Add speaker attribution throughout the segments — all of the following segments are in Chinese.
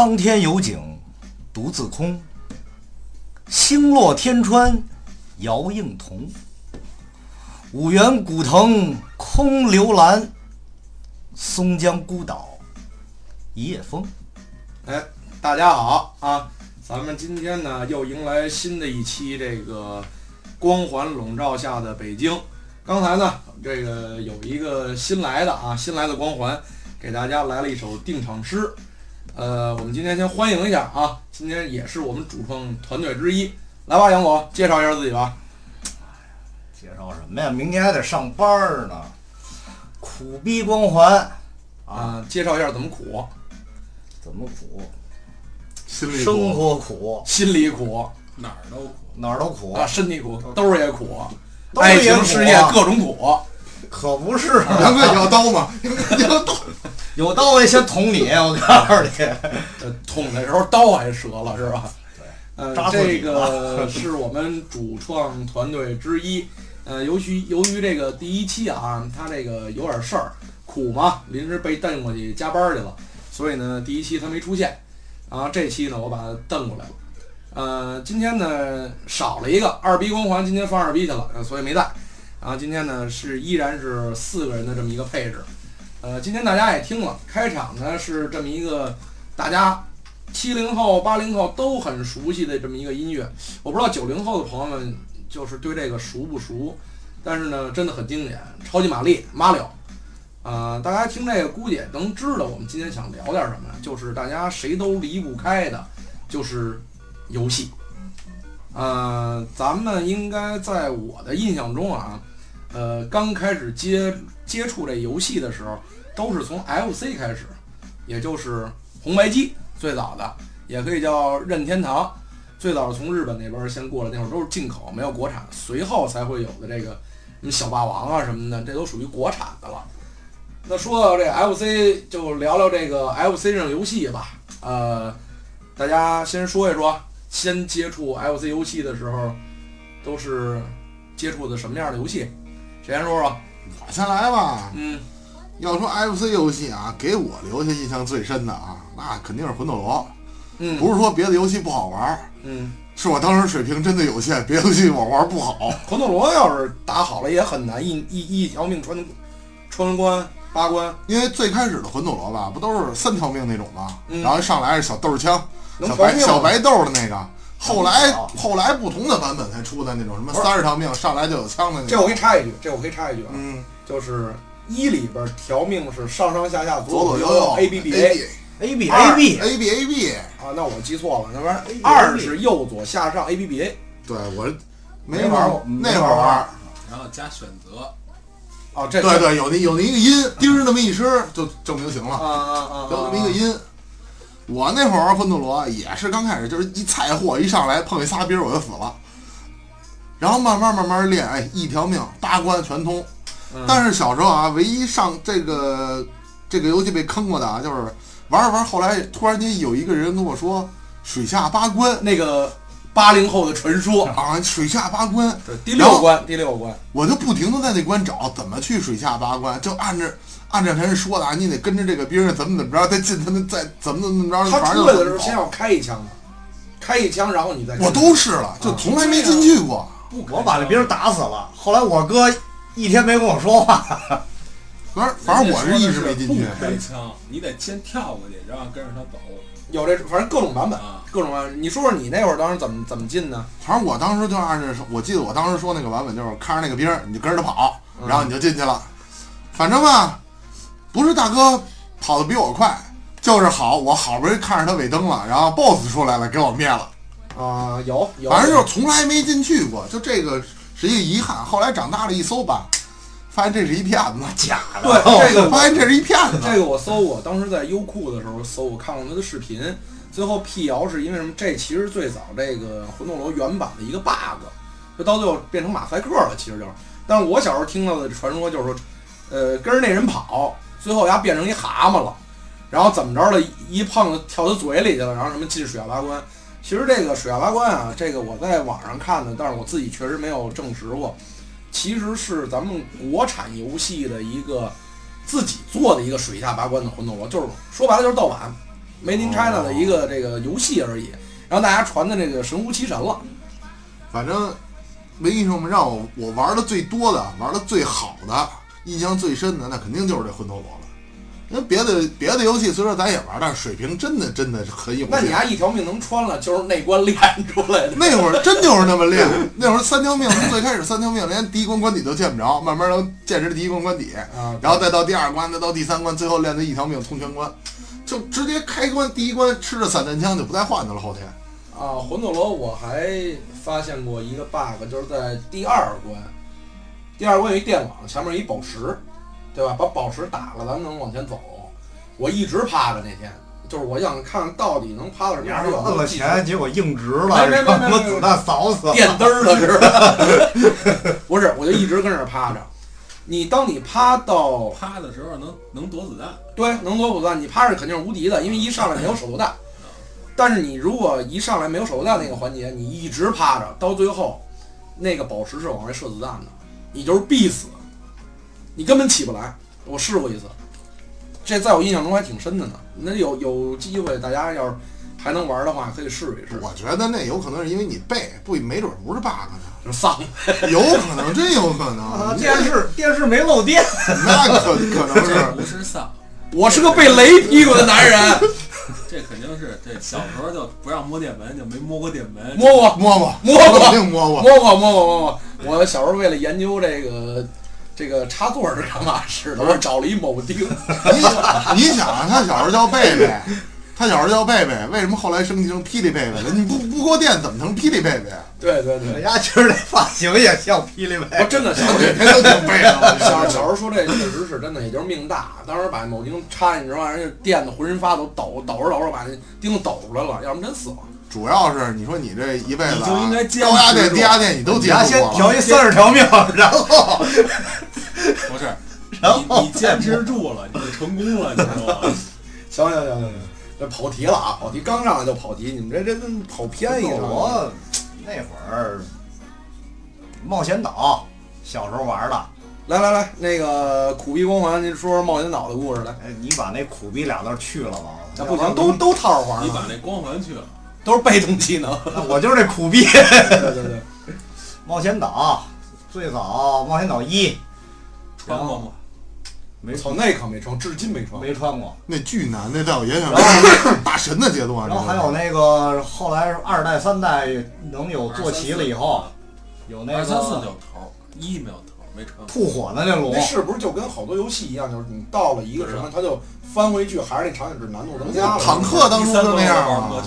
Speaker 1: 苍天有景独自空，星落天川遥映瞳。五原古藤空留蓝，松江孤岛一夜风。
Speaker 2: 哎，大家好啊！咱们今天呢又迎来新的一期这个光环笼罩下的北京。刚才呢，这个有一个新来的啊，新来的光环，给大家来了一首定场诗。呃，我们今天先欢迎一下啊，今天也是我们主创团队之一。来吧，杨总，介绍一下自己吧。
Speaker 1: 介绍什么呀？明天还得上班呢。苦逼光环，
Speaker 2: 啊，介绍一下怎么苦，
Speaker 1: 怎么苦？
Speaker 3: 心里
Speaker 1: 生活苦，
Speaker 2: 心里苦
Speaker 4: 哪儿都苦。
Speaker 1: 哪儿都苦，
Speaker 2: 啊，身体苦，兜儿也苦，爱情事业各种苦。
Speaker 1: 可不是啊。
Speaker 3: 杨哥，你要刀吗？你要刀？
Speaker 1: 有刀我也先捅你，我告诉你。
Speaker 2: 呃，捅的时候刀还折了是吧？
Speaker 1: 对，
Speaker 2: 呃这个 是我们主创团队之一。呃，由于由于这个第一期啊，他这个有点事儿，苦嘛，临时被蹬过去加班去了，所以呢，第一期他没出现。然后这期呢，我把他蹬过来了。呃，今天呢少了一个二逼光环，今天放二逼去了，呃所以没在。然后今天呢是依然是四个人的这么一个配置。呃，今天大家也听了，开场呢是这么一个大家七零后、八零后都很熟悉的这么一个音乐。我不知道九零后的朋友们就是对这个熟不熟，但是呢真的很经典，超级玛丽马里奥。呃，大家听这个估计也能知道我们今天想聊点什么，就是大家谁都离不开的，就是游戏。呃，咱们应该在我的印象中啊，呃，刚开始接接触这游戏的时候，都是从 FC 开始，也就是红白机最早的，也可以叫任天堂，最早是从日本那边先过来，那会儿都是进口，没有国产，随后才会有的这个什么小霸王啊什么的，这都属于国产的了。那说到这 FC，就聊聊这个 FC 上的游戏吧。呃，大家先说一说，先接触 FC 游戏的时候，都是接触的什么样的游戏？谁先说说？
Speaker 3: 我先来吧。
Speaker 2: 嗯，
Speaker 3: 要说 FC 游戏啊，给我留下印象最深的啊，那肯定是魂斗罗。
Speaker 2: 嗯，
Speaker 3: 不是说别的游戏不好玩儿，
Speaker 2: 嗯，
Speaker 3: 是我当时水平真的有限，别的游戏我玩不好。
Speaker 2: 魂斗罗要是打好了也很难，一一一条命穿穿关八关，
Speaker 3: 因为最开始的魂斗罗吧，不都是三条命那种吗？
Speaker 2: 嗯
Speaker 3: 然后一上来是小豆枪，小白小白豆的那个。后来
Speaker 1: 哦
Speaker 3: 后来不同的版本才出的那种什么三十条命上来就有枪的那种。
Speaker 2: 这我可以插一句，这我可以插一句啊，
Speaker 3: 嗯，
Speaker 2: 就是一里边条命是上上下下
Speaker 3: 左左
Speaker 2: 右
Speaker 3: 右右
Speaker 2: A B B A
Speaker 1: A B
Speaker 2: 二
Speaker 1: A B
Speaker 3: A B A B，
Speaker 2: 啊，那我记错了，那玩意儿二是右左下上 A B B A
Speaker 3: 对我
Speaker 1: 没玩过
Speaker 3: 那会儿玩。
Speaker 4: 然后加选择，
Speaker 2: 哦，这
Speaker 3: 对对，有那有那一个音，叮儿那么一声就证明行了，
Speaker 2: 啊啊啊，
Speaker 3: 有那么一个音。我那会儿玩魂斗罗也是刚开始就是一菜货，一上来碰一仨兵儿我就死了，然后慢慢慢慢练，哎，一条命八关全通。
Speaker 2: 嗯
Speaker 3: 但是小时候啊，唯一上这个这个游戏被坑过的啊，就是玩着玩着，后来突然间有一个人跟我说水下八关
Speaker 2: 那个八零后的传说，
Speaker 3: 啊，水下八关，
Speaker 2: 对，第六关，第六关，
Speaker 3: 我就不停的在那关找怎么去水下八关，就按着按照人说的啊，你得跟着这个兵儿怎么怎么着，再进他那再怎么怎么着，
Speaker 2: 他
Speaker 3: 反正
Speaker 2: 出来的时候先要开一枪的，开一枪，然后你再
Speaker 3: 我都试了，就从来没进去过。
Speaker 4: 不
Speaker 1: 我把这兵打死了。后来我哥一天没跟我说话。
Speaker 3: 反正反正我是一直没进去
Speaker 4: 不。开枪，你得先跳过去，然后跟着他走
Speaker 2: 有这，反正各种版本，
Speaker 4: 啊。
Speaker 2: 各种版本。你说说你那会儿当时怎么怎么进呢？
Speaker 3: 反正我当时就按着说，我记得我当时说那个版本就是看着那个兵儿，你就跟着他跑，
Speaker 2: 嗯
Speaker 3: 然后你就进去了。反正吧，不是大哥跑得比我快，就是好，我好不容易看着他尾灯了，然后 BOSS 出来了，给我灭了。
Speaker 2: 啊，有有，
Speaker 3: 反正就是从来没进去过，就这个是一个遗憾。后来长大了一搜吧，发现这是一骗子，
Speaker 1: 假的。
Speaker 2: 对这个
Speaker 3: 发现这是一骗子。
Speaker 2: 这个我搜过，当时在优酷的时候搜，我看过他的视频。最后辟谣是因为什么？这其实最早这个魂斗罗原版的一个 bug，就到最后变成马赛克了，其实就是。但是我小时候听到的传说就是说，呃，跟着那人跑，最后丫变成一蛤蟆了，然后怎么着了？一碰跳他嘴里去了，然后什么进水下八关。其实这个水下八关啊，这个我在网上看的，但是我自己确实没有证实过。其实是咱们国产游戏的一个自己做的一个水下八关的魂斗罗，就是说白了就是盗版。Made in China 的一个这个游戏而已，然后大家传的这个神乎其神了。
Speaker 3: 反正没跟你说嘛，让我我玩的最多的、玩的最好的、印象最深的，那肯定就是这魂斗罗了。因为别的别的游戏虽说咱也玩，但是水平真的真的是很有。
Speaker 2: 那你还一条命能穿了，就是那关练出来的。
Speaker 3: 那会儿真就是那么练，那会儿三条命，从最开始三条命连第一关关底都见不着，慢慢能见识第一关关底，
Speaker 2: 啊，
Speaker 3: 然后再到第二关，再到第三关，最后练的一条命通全关，就直接开关第一关吃着散弹枪就不带换的了。后天
Speaker 2: 啊，魂斗罗我还发现过一个 bug，就是在第二关，第二我有一电网，前面有一宝石，对吧？把宝石打了，咱们能往前走。我一直趴着那天，就是我想看看到底能趴到什么样。
Speaker 1: 你要是摁了
Speaker 2: 钱，
Speaker 1: 结果硬直了，
Speaker 2: 没没没
Speaker 1: 让
Speaker 2: 没没
Speaker 1: 我子弹扫死了。
Speaker 2: 电嘚儿了似的。不是，我就一直跟那儿趴着。你当你趴到
Speaker 4: 趴的时候能能躲子弹，
Speaker 2: 对能躲子弹，你趴着肯定是无敌的，因为一上来没有手榴弹。但是你如果一上来没有手榴弹那个环节，你一直趴着，到最后那个宝石是往外射子弹的，你就是必死，你根本起不来。我试过一次，这在我印象中还挺深的呢。那有有机会，大家要是还能玩的话，可以试一试。
Speaker 3: 我觉得那有可能是因为你背，不没准不是 bug 呢，
Speaker 2: 就丧，
Speaker 3: 有可能，真有可
Speaker 1: 啊
Speaker 3: 能。
Speaker 1: 电视电视没漏电，
Speaker 3: 那可可能是
Speaker 4: 不是丧，
Speaker 2: 我是个被雷劈过的男人，
Speaker 4: 这肯定是这小时候就不让摸电门，就没摸过电门。
Speaker 2: 摸过
Speaker 3: 摸过
Speaker 2: 摸过
Speaker 3: 肯定摸过。
Speaker 2: 摸过摸过摸过。我小时候为了研究这个这个插座是干嘛使的，我找了一铆钉。
Speaker 3: 你想，你想啊，他小时候叫贝贝，他小时候叫贝贝，为什么后来升级成霹雳贝贝了？你不不给我电怎么成霹雳贝贝？
Speaker 2: 对对对
Speaker 1: 人，家其实这发型也像霹雳
Speaker 2: 我
Speaker 1: 贝。
Speaker 2: 真的小时候
Speaker 3: 每天都挺背的。
Speaker 2: 小小时候说这确实是真的，也就是命大。当时把铆钉插进去之后，人家电的浑身发抖，抖抖着抖着把那钉子抖出来了，要不真死了。
Speaker 3: 主要是你说你这一辈子
Speaker 4: 你就应该
Speaker 3: 高压电、低压电你都接触过
Speaker 1: 调一三十条命，然后
Speaker 4: 不是，
Speaker 1: 然后
Speaker 4: 你你坚持住了，你就成功了，你知道吗？
Speaker 2: 行行行行行，这跑题了啊！跑题刚上来就跑题，你们这这真跑偏一个。
Speaker 1: 我那会儿冒险岛小时候玩的，
Speaker 2: 来来来，那个苦逼光环，您说说冒险岛的故事来。
Speaker 1: 哎，你把那苦逼俩字去了吧？
Speaker 2: 那不行，都都套着玩呢，
Speaker 4: 你把那光环去了，
Speaker 2: 都是被动技能。
Speaker 1: 我就是那苦逼。
Speaker 2: 对对对，
Speaker 1: 冒险岛最早冒险岛一
Speaker 4: 穿过吗？
Speaker 1: 没
Speaker 2: 操，那可没穿，至今没穿。
Speaker 1: 没穿过，
Speaker 3: 那巨难，那在我爷想大神的阶段。
Speaker 1: 然后还有那个后来二代三代能有坐骑了以后，有那
Speaker 4: 二三四
Speaker 1: 个
Speaker 4: 有头，一没有头，没穿过。
Speaker 1: 吐火的那龙
Speaker 2: 那，是不是就跟好多游戏一样，就是你到了一个什么，它就翻回去，还是那场景是难度增加了。
Speaker 3: 坦克当初就那样。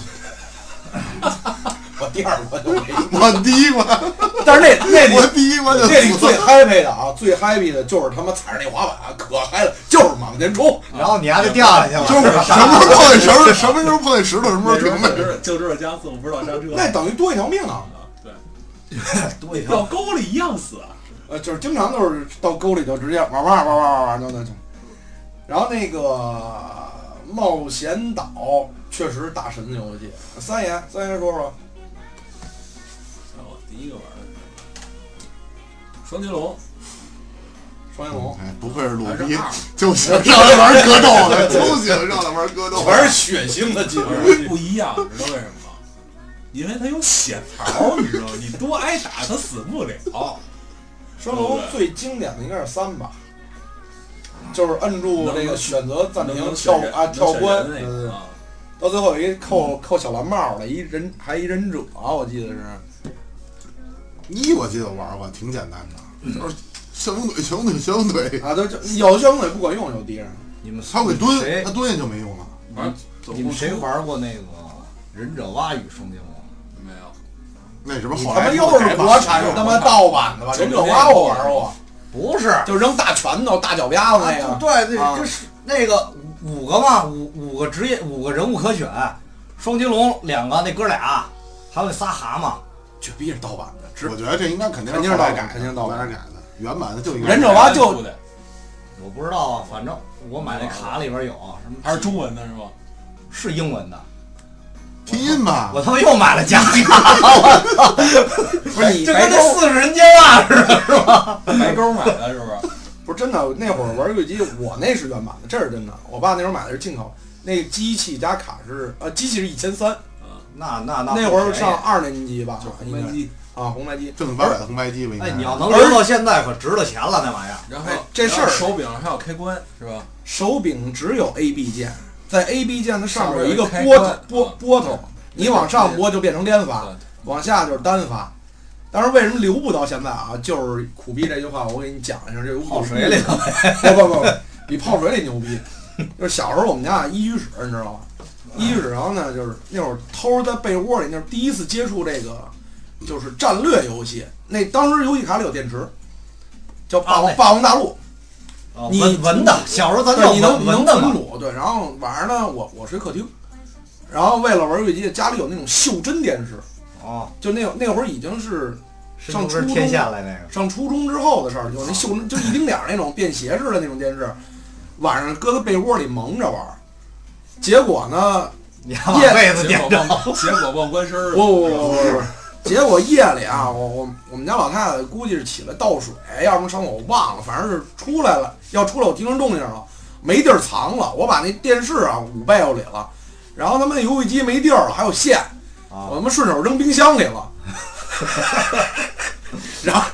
Speaker 2: 我第二关就没。
Speaker 3: 我第一关，
Speaker 2: 但是那那里
Speaker 3: 我第一关就
Speaker 2: 这里最 happy 的啊，最 happy 的就是他妈踩着那滑板，可嗨了，就是往前冲。
Speaker 1: 然后你还得掉下去了，
Speaker 3: 就是什么时候碰见石头，什么时候碰见石头，什么时候停
Speaker 4: 就
Speaker 3: 呗。
Speaker 4: 就知道加速，不知道刹车。
Speaker 2: 那等于多一条命啊！
Speaker 4: 对，
Speaker 1: 多一条
Speaker 4: 掉沟里一样死。
Speaker 2: 呃，就是经常都是到沟里就直接玩玩玩玩玩玩就那就。然后那个冒险岛确实大神的游戏。三爷，三爷说说。
Speaker 4: 第一个玩的是双截龙，
Speaker 2: 双截龙
Speaker 3: 哎，不愧是鲁逼
Speaker 4: 还是二，
Speaker 3: 就喜欢上来玩格斗的，就喜欢上来玩格斗。
Speaker 2: 全是血腥的技能。
Speaker 4: 不一样，知道为什么吗？因为他有血槽，你知道吗？你多挨打他死不了。
Speaker 2: 双龙最经典的应该是三吧，就是摁住那个选择暂停跳啊跳关，到最后有一扣扣小蓝帽的，一忍还一忍者啊，我记得是。
Speaker 3: 一我记得我玩过，挺简单的，就是旋风腿、旋风腿、旋风腿，
Speaker 2: 啊，都就有的旋风腿不管用，有敌人。
Speaker 1: 你们
Speaker 3: 他会蹲，他蹲下就没用了。
Speaker 4: 玩
Speaker 1: 你们谁
Speaker 4: 出
Speaker 1: 玩过那个忍者蛙与双截龙？
Speaker 4: 没有？
Speaker 3: 那什么
Speaker 2: 你
Speaker 3: 后来
Speaker 2: 他妈又是国产他妈盗版的吧？忍者蛙我玩过，
Speaker 1: 不是，
Speaker 2: 就扔大拳头、大脚丫子那个。
Speaker 1: 对，
Speaker 2: 那
Speaker 1: 这这是那个五个嘛，五五个职业，五个人物可选，双截龙两个，那哥俩，还有那仨蛤蟆，
Speaker 2: 绝逼是盗版的，只
Speaker 3: 我觉得这应该肯定
Speaker 2: 肯定是盗
Speaker 3: 改，
Speaker 2: 肯定是盗版
Speaker 3: 改的，原版的就应该
Speaker 2: 忍者蛙就
Speaker 4: 出的
Speaker 1: 我不知道啊，反正我买那卡里边有什么，
Speaker 4: 还是中文的是吧？
Speaker 1: 是英文的，
Speaker 3: 拼音吧
Speaker 1: 我。他妈又买了假卡，我操！
Speaker 2: 不是你
Speaker 1: 这跟那四十人间袜似的，是吧？
Speaker 4: 白沟买的是 不是？
Speaker 2: 不是真的，那会儿玩游戏机，我那是原版的，这是真的。我爸那时候买的是进口，那个机器加卡是呃，机器是一千三，
Speaker 1: 那那那
Speaker 2: 那会儿上二年级吧，
Speaker 4: 就红白机，
Speaker 2: 啊，红白机。
Speaker 3: 正经八百的红白机吧，应该
Speaker 1: 哎，你要能留到现在，可值了钱了那玩意儿。
Speaker 4: 然后
Speaker 2: 哎这事儿
Speaker 4: 手柄还有开关是吧？
Speaker 2: 手柄只有 A B 键，在 A B 键的上面有一个
Speaker 4: 上面有
Speaker 2: 拨头
Speaker 4: 开关
Speaker 2: 拨拨头，你往上拨就变成连发，往下就是单发。当然，为什么留不到现在啊？就是苦逼这句话，我给你讲一下，这有
Speaker 1: 泡水里头，
Speaker 2: 不不不不，比泡水里牛逼。就是小时候我们家一居室，你知道吧？一居室，然后呢，就是那会儿偷着在被窝里，那是第一次接触这个，就是战略游戏。那当时游戏卡里有电池，叫霸王、霸王大陆。
Speaker 1: 哦
Speaker 2: 你
Speaker 1: 文文的，小时候咱
Speaker 2: 对，
Speaker 1: 叫
Speaker 2: 你能你能
Speaker 1: 文文的嘛。
Speaker 2: 存储，对。然后晚上呢，我我睡客厅，然后为了玩游戏机，家里有那种袖珍电视，
Speaker 1: 哦，
Speaker 2: 就那那会儿已经是上初中？上初中之后的事儿，有那袖珍就一丁点儿那种便携式的那种电视，晚上搁在被窝里蒙着玩儿。结果呢，
Speaker 1: 你被子
Speaker 4: 结果
Speaker 1: 点着。
Speaker 4: 忘结果忘关声儿了。
Speaker 2: 不不不不不，结果夜里啊，我我我们家老太太估计是起来倒水，要么上我忘了，反正是出来了，要出来我听着动静了，没地儿藏了，我把那电视啊捂被窝里了，然后他妈那游戏机没地儿了，还有线，我
Speaker 1: 啊，
Speaker 2: 他妈顺手扔冰箱里了，然后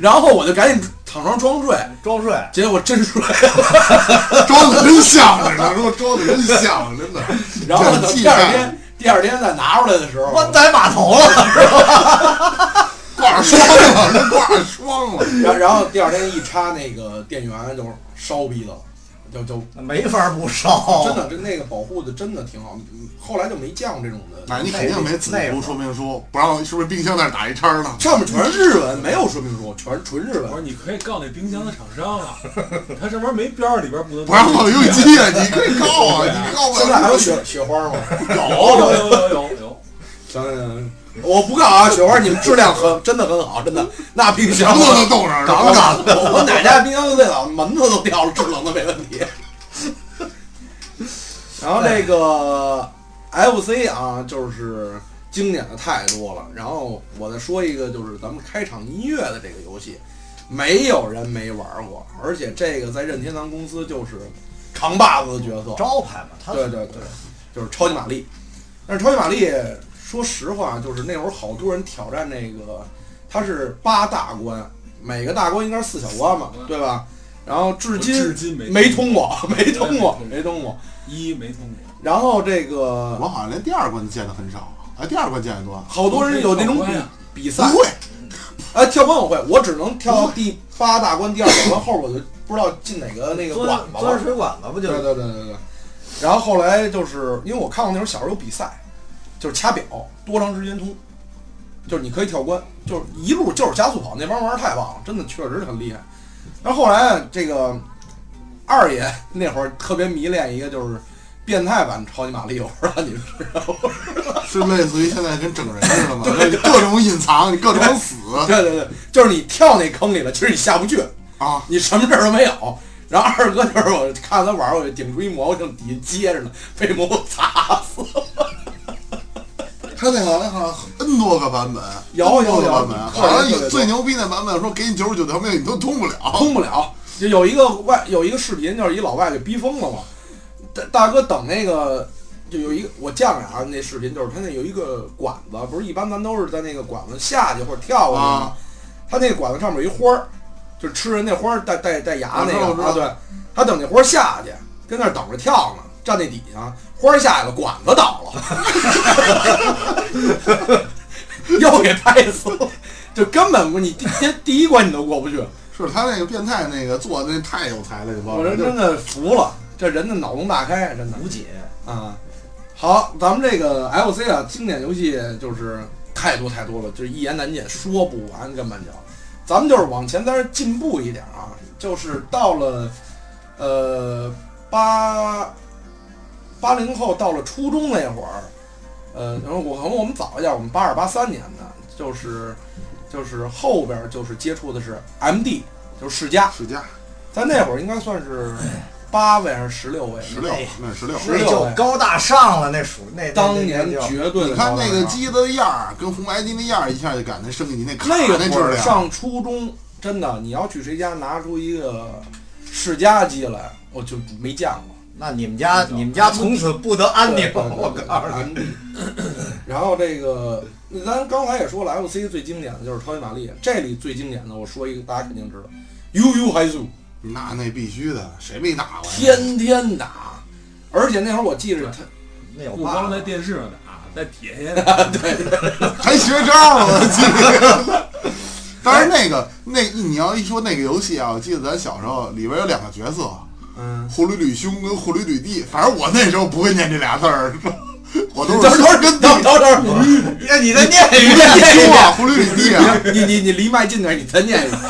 Speaker 2: 然后我就赶紧躺床装睡，
Speaker 1: 装睡，
Speaker 2: 结果真睡了，
Speaker 3: 装的真像着呢，说装的真像，真的。
Speaker 2: 然后第二天第二天再拿出来的时候，
Speaker 1: 关在码头了。
Speaker 3: 是 吧挂上霜了，那挂上霜了。
Speaker 2: 然然后第二天一插那个电源就烧逼的了，就就
Speaker 1: 没法不烧，
Speaker 2: 真的这那个保护的真的挺好，嗯后来就没见过这种的。
Speaker 3: 那你肯定没仔细读说明书，不让是不是冰箱那儿打一叉儿呢？
Speaker 2: 上面全是日文，没有说明书，全是纯日文。
Speaker 4: 我说你可以告那冰箱的厂商啊，他这玩意儿没边儿，里边儿不能
Speaker 3: 不让放游戏机啊！你可以告啊，你告不
Speaker 2: 现在还有。雪雪花吗？
Speaker 4: 有有有有有有，
Speaker 2: 行行行，我不告啊，雪花，你们质量很真的很好，真的。那冰箱
Speaker 3: 都能冻上，
Speaker 2: 刚刚我我哪家冰箱最早门子都掉了，制冷的没问题。然后这个 FC 啊，就是经典的太多了。然后我再说一个，就是咱们开场音乐的这个游戏，没有人没玩过，而且这个在任天堂公司就是扛把子的角色。
Speaker 1: 招牌嘛，他
Speaker 2: 对对对，就是超级玛丽。但是超级玛丽，说实话，就是那会儿好多人挑战那个，他是八大关，每个大关应该是四小关嘛，对吧？然后至今
Speaker 4: 至今没
Speaker 2: 没通过，没通过，没通过。
Speaker 4: 一没通过，
Speaker 2: 然后这个
Speaker 3: 我好像连第二关都见的很少啊，第二关见的多。
Speaker 2: 好多人有那种比比赛，
Speaker 3: 不会，
Speaker 2: 哎，跳关我会，我只能跳到第八大关第二小关，后边我就不知道进哪个那个
Speaker 1: 钻
Speaker 2: 馆子了。
Speaker 1: 钻水管子不就
Speaker 2: 对对对对对。然后后来就是因为我看过那时候小时候有比赛，就是掐表多长时间通，就是你可以跳关，就是一路就是加速跑，那帮玩儿太棒了，真的确实很厉害。然后后来这个二爷 那会儿特别迷恋一个就是变态版超级玛丽，我不知道你们知道吗？
Speaker 3: 是类似于现在跟整人似的吗？各种隐藏，你各种死
Speaker 2: 对对对，就是你跳那坑里了，其实你下不去，
Speaker 3: 啊！
Speaker 2: 你什么事儿都没有。然后二哥就是我看他玩儿，我就顶出一蘑菇正底下接着呢，被蘑菇砸死了。
Speaker 3: 他那个好像 N 多个版本，
Speaker 2: 有有有
Speaker 3: 好像有最牛逼的版本说给你九十九条命你都通不了。
Speaker 2: 通不了。就有一个外有一个视频，就是一老外给逼疯了嘛。大大哥等那个，就有一个我见了啊，那视频就是他那有一个管子，不是一般咱都是在那个管子下去或者跳过去吗？
Speaker 3: 啊
Speaker 2: 他那个管子上面有一花儿，就是吃人那花儿带带带牙那个啊，对，他等那花儿下去，跟那儿等着跳呢，站那底下，花儿下来了，管子倒了，又给拍死了，就根本不你第第第一关你都过不去。
Speaker 3: 是他那个变态那个做的那太有才了，这帮人
Speaker 2: 我这真的服了，这人的脑洞大开，真的
Speaker 1: 无解。
Speaker 2: 啊。好，咱们这个 L C 啊，经典游戏就是太多太多了，就是一言难尽，说不完，根本就。咱们就是往前再进步一点啊，就是到了呃八八零后到了初中那会儿，呃，然后我可能我们早一点，我们八二八三年的，就是就是后边就是接触的是 MD，就是世嘉，
Speaker 3: 世家
Speaker 2: 在那会儿应该算是八位还是十六位？
Speaker 3: 十六，那十六。
Speaker 2: 十六
Speaker 1: 那就高大上了，那属那那
Speaker 2: 当年
Speaker 1: 那那就
Speaker 2: 绝对的
Speaker 3: 你看
Speaker 2: 高大
Speaker 3: 那个机子的样儿，跟红白机那样儿，一下就感觉升级你那卡
Speaker 2: 那个
Speaker 3: 那质量。
Speaker 2: 会儿上初中，真的你要去谁家拿出一个世嘉机来，我就没见过，
Speaker 1: 那你们家你们家从此不得安宁，我告诉你。
Speaker 2: 然后这个，咱刚才也说了，MC 最经典的就是超级玛丽，这里最经典的，我说一个大家肯定知道，悠悠海速，
Speaker 3: 那那必须的，谁没打过呀？
Speaker 2: 天天打，而且那会儿我记着他，
Speaker 1: 那有
Speaker 4: 不光在，电视上打，在铁下 打，对。
Speaker 3: 还学招了，我记得。当然，那个那你要一说那个游戏啊，我记得咱小时候里边有两个角色，
Speaker 2: 嗯，
Speaker 3: 护旅旅兄跟护旅旅弟。反正我那时候不会念这俩字儿，我都是
Speaker 2: 等会儿
Speaker 3: 跟
Speaker 2: 等等等会儿，
Speaker 1: 那你再念一遍。
Speaker 3: 念兄啊，护旅旅弟啊，
Speaker 2: 你你你离麦近点，你再念一遍，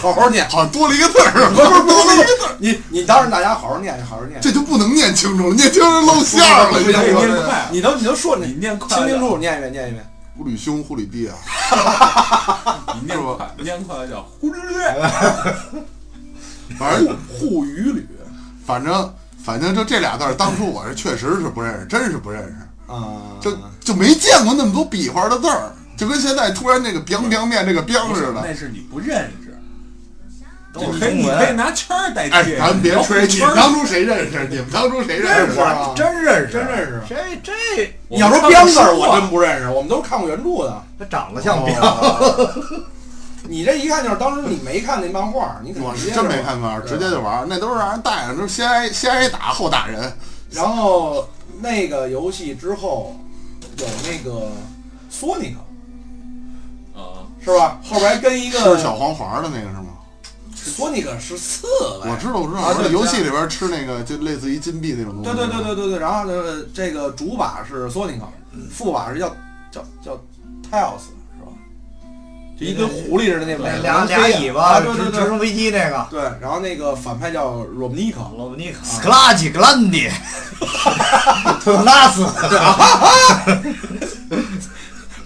Speaker 2: 好好念。
Speaker 3: 好像多了一个字儿，
Speaker 2: 不是多了一个字儿，你你当着大家好好念，好好念。
Speaker 3: 这就不能念清楚了，念清楚露馅儿了。你
Speaker 2: 念
Speaker 4: 快
Speaker 2: 你都你都说
Speaker 4: 你
Speaker 2: 你
Speaker 4: 念快
Speaker 2: 清清楚楚念一遍，念一遍。
Speaker 3: 护旅兄、护旅弟啊，
Speaker 4: 你念快，你念快了叫忽略略。
Speaker 3: 反正
Speaker 2: 护鱼旅
Speaker 3: 反正反正就这俩字儿，当初我是确实是不认识，真是不认识。
Speaker 2: 啊，
Speaker 3: 就就没见过那么多比划的字儿，就跟现在突然这个 biang biang 面这个 biang 似的。
Speaker 4: 那是你不认识，
Speaker 1: 都
Speaker 4: 你可以你
Speaker 1: 是中文
Speaker 4: 可以拿圈儿代
Speaker 3: 哎，
Speaker 4: 替。
Speaker 3: 咱别吹，你
Speaker 4: 们
Speaker 3: 当初谁认识？你们当初谁认识啊？
Speaker 1: 真认识，
Speaker 2: 真认识
Speaker 1: 这这
Speaker 2: 你要说彪字儿，我真不认识，我们都是看过原著的。
Speaker 1: 他长得像彪，
Speaker 3: 哦
Speaker 2: 你这一看就是当时你没看那漫画，你肯定
Speaker 3: 我是真没看漫
Speaker 2: 画
Speaker 3: 直接就玩儿，那都是让人带上，就是先挨先挨打后打人。
Speaker 2: 然后那个游戏之后有那个索尼克
Speaker 4: 啊，
Speaker 2: 是吧？后边还跟一
Speaker 3: 吃
Speaker 2: 个
Speaker 3: 小黄环的那个是吗？
Speaker 2: 索尼克十四
Speaker 3: 我知道，我知道，
Speaker 2: 啊对
Speaker 3: 我这游戏里边吃那个就类似于金币那种东西。
Speaker 2: 对对对对对对，然后呢，这个主把是索尼克，副把是叫叫叫 Tails？就一跟狐狸似的那种
Speaker 1: 那俩俩尾
Speaker 2: 啊
Speaker 1: 巴，
Speaker 2: 对对对
Speaker 1: 直直升飞机那个。
Speaker 2: 对，然后那个反派叫 Romnica，
Speaker 1: 罗布尼克，斯克 拉吉格兰迪，特纳斯，